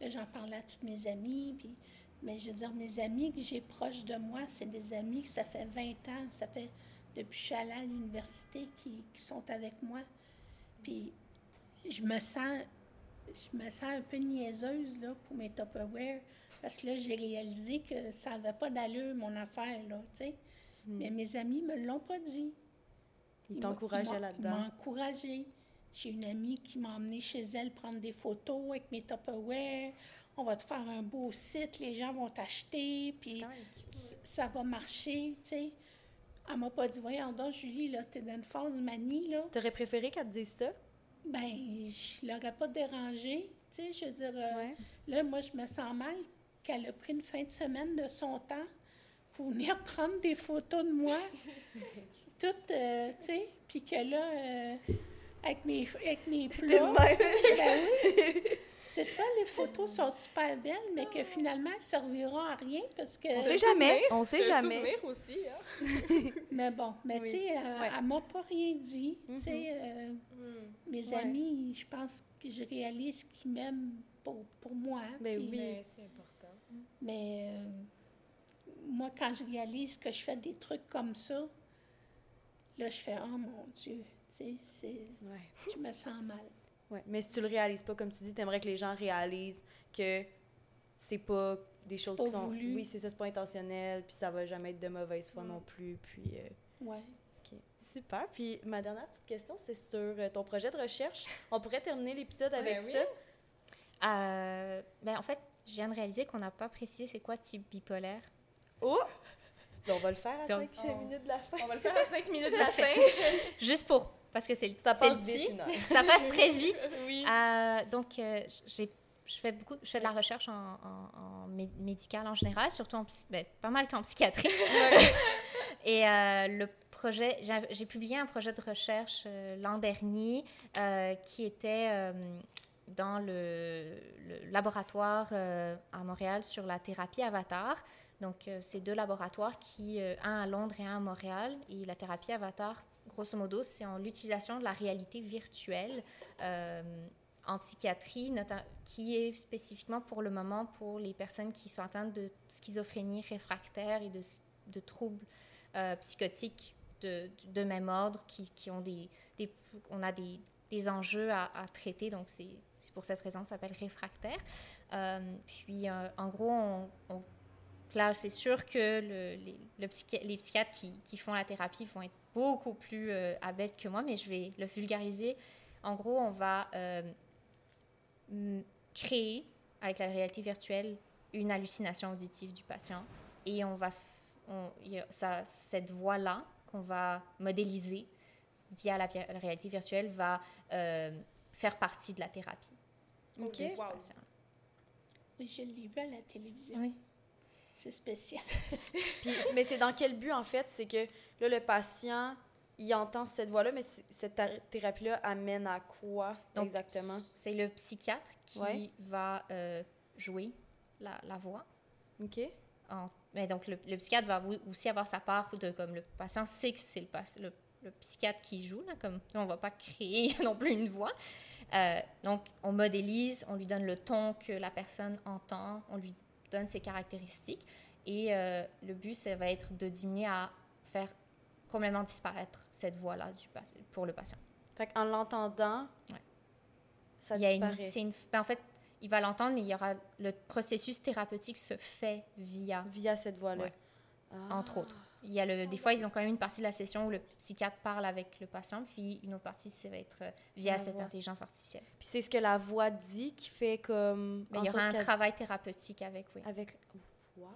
là j'en parlais à toutes mes amies, puis mais je veux dire, mes amis que j'ai proches de moi, c'est des amis que ça fait 20 ans, ça fait depuis que je suis allée à l'université qui, qui sont avec moi. Puis je me sens je me sens un peu niaiseuse là, pour mes Tupperware parce que là, j'ai réalisé que ça n'avait pas d'allure, mon affaire, là, tu sais. Mais mes amis me l'ont pas dit. Ils m'ont- t'encourageaient m'ont- Ils là-dedans. m'ont encouragée. J'ai une amie qui m'a emmenée chez elle prendre des photos avec mes Tupperware. On va te faire un beau site, les gens vont t'acheter, puis ça va marcher, tu sais. Elle m'a pas dit, voyons donc, Julie, là, t'es dans une phase de manie, là. T'aurais préféré qu'elle te dise ça? Ben, je l'aurais pas dérangée, tu sais, je veux dire... euh, Ouais. Là, moi, je me sens mal qu'elle a pris une fin de semaine de son temps pour venir prendre des photos de moi, toutes, euh, tu sais, puis que là, euh, avec mes, avec mes plats, ben oui, c'est ça, les photos sont super belles, mais que finalement, elles serviront à rien parce que... On sait jamais. souvenir. On sait jamais. souvenir aussi. Hein? Mais bon, mais Oui. tu sais, elle, Ouais. elle m'a pas rien dit, tu sais, Mhm. euh, mes Ouais. amis, je pense que je réalise qu'ils m'aiment pour, pour moi. Ben puis- oui. Mais c'est important. Mais euh, moi, quand je réalise que je fais des trucs comme ça, là, je fais Oh mon Dieu, tu sais, Ouais. je me sens mal. Ouais. Mais si tu le réalises pas, comme tu dis, t'aimerais que les gens réalisent que c'est pas des choses pas qui sont. voulu. Oui, c'est ça, c'est pas intentionnel, puis ça va jamais être de mauvaise foi Mm. non plus. Puis, euh, Ouais. ok. Super. Puis, ma dernière petite question, c'est sur euh, ton projet de recherche. On pourrait terminer l'épisode avec Ben oui. ça. Euh, ben, en fait, je viens de réaliser qu'on n'a pas précisé c'est quoi type bipolaire. Oh! Là, on va le faire à Donc, 5 on- minutes de la fin. On va le faire à 5 minutes de la fin. Juste pour... Parce que c'est le Ça passe vite, dit. Ça passe très vite. Oui. Euh, donc, euh, j'ai, je fais beaucoup, je fais de la recherche en, en, en mé- médicale en général, surtout en ben, pas mal qu'en psychiatrie. Et euh, le projet, j'ai, publié un projet de recherche l'an dernier qui était dans le, le laboratoire à Montréal sur la thérapie Avatar. Donc, c'est deux laboratoires, qui, un à Londres et un à Montréal. Et la thérapie Avatar, grosso modo, c'est en l'utilisation de la réalité virtuelle euh, en psychiatrie, qui est spécifiquement pour le moment pour les personnes qui sont atteintes de schizophrénie réfractaire et de, troubles euh, psychotiques de, même ordre, qui, ont des, on a des, enjeux à, traiter. Donc, c'est pour cette raison ça s'appelle réfractaire. Euh, puis, en gros, là, c'est sûr que les psychiatres qui, qui font la thérapie vont être beaucoup plus euh, abètes que moi, mais je vais le vulgariser. En gros, on va euh, créer, avec la réalité virtuelle, une hallucination auditive du patient. Et on va, on- ça- cette voix-là qu'on va modéliser via la, réalité virtuelle va euh, faire partie de la thérapie. OK. Wow. je l'ai vu à la télévision. Oui. C'est spécial. Puis, mais c'est dans quel but, en fait? C'est que là, le patient, il entend cette voix-là, mais cette thé- thérapie-là amène à quoi Donc, exactement? C'est le psychiatre qui Ouais. va euh, jouer la, la voix. OK. En- mais donc, le, le psychiatre va aussi avoir sa part de comme le patient sait que c'est le, pas- le, le psychiatre qui joue, là, comme on ne va pas créer non plus une voix. Euh, donc, on modélise, on lui donne le ton que la personne entend, on lui donne ses caractéristiques. Et euh, le but, ça va être de diminuer à faire complètement disparaître cette voix-là pour le patient. Fait qu'en l'entendant, Ouais. ça Il une- disparaît. une- ben, en fait, il va l'entendre, mais il y aura le processus thérapeutique se fait via, Via cette voix-là. Ouais. Ah. entre autres. Il y a le, des fois, ils ont quand même une partie de la session où le psychiatre parle avec le patient, puis une autre partie, ça va être euh, via La cette voix. intelligence artificielle. Puis c'est ce que la voix dit qui fait comme. Mais en il y aura un travail thérapeutique avec, oui. Avec. Wow.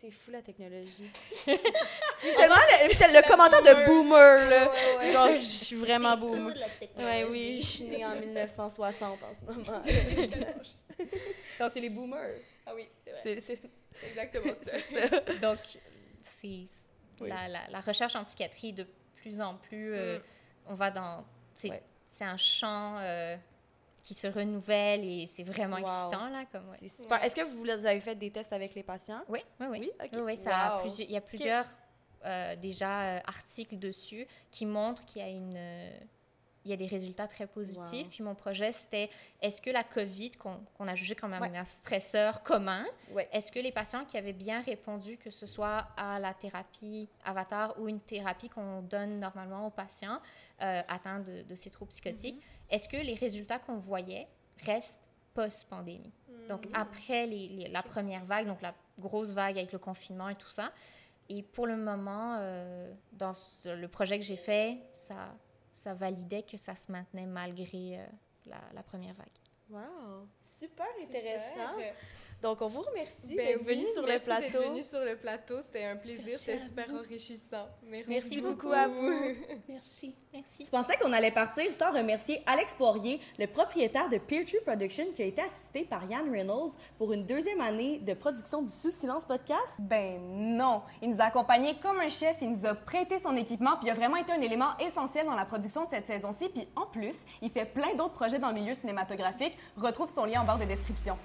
C'est fou la technologie. J'ai tellement le, tel- le commentaire de boomer, là. Genre, je suis vraiment boomer. Ouais, oui, je suis née en 1960 en ce moment. Donc, c'est les boomers. Ah oui, c'est exactement ça. Donc, c'est Oui. la, la- la recherche en psychiatrie de plus en plus, euh, Mm. on va dans, c'est Ouais. c'est un champ euh, qui se renouvelle et c'est vraiment Wow. excitant là, comme ouais. C'est super. Ouais. Est-ce que vous avez fait des tests avec les patients? Oui, oui, oui. Oui, ok. Oui, oui, ça a Wow. plusieurs- il y a plusieurs euh, déjà euh, articles dessus qui montrent qu'il y a une euh, il y a des résultats très positifs. Wow. Puis mon projet, c'était est-ce que la COVID, qu'on a jugé comme un, Ouais. un stresseur commun, Ouais. est-ce que les patients qui avaient bien répondu, que ce soit à la thérapie avatar ou une thérapie qu'on donne normalement aux patients euh, atteints de, de ces troubles psychotiques, Mm-hmm. est-ce que les résultats qu'on voyait restent post-pandémie? Donc, après les- les- la première vague, donc la grosse vague avec le confinement et tout ça. Et pour le moment, euh, dans le projet que j'ai fait, ça, ça validait que ça se maintenait malgré euh, la, la première vague. Wow. Super intéressant. Super. Donc, on vous remercie Ben d'être oui, venu sur le merci d'être plateau. venu sur le plateau. C'était un plaisir. C'était super vous. enrichissant. Merci, Merci beaucoup à vous. Merci. Merci. Je pensais qu'on allait partir sans remercier Alex Poirier, le propriétaire de Peertree Production, qui a été assisté par Yann Reynolds pour une deuxième année de production du Sous Silence Podcast? Ben non! Il nous a accompagnés comme un chef, il nous a prêté son équipement, puis il a vraiment été un élément essentiel dans la production de cette saison-ci. Puis en plus, il fait plein d'autres projets dans le milieu cinématographique. Retrouve son lien en barre de description.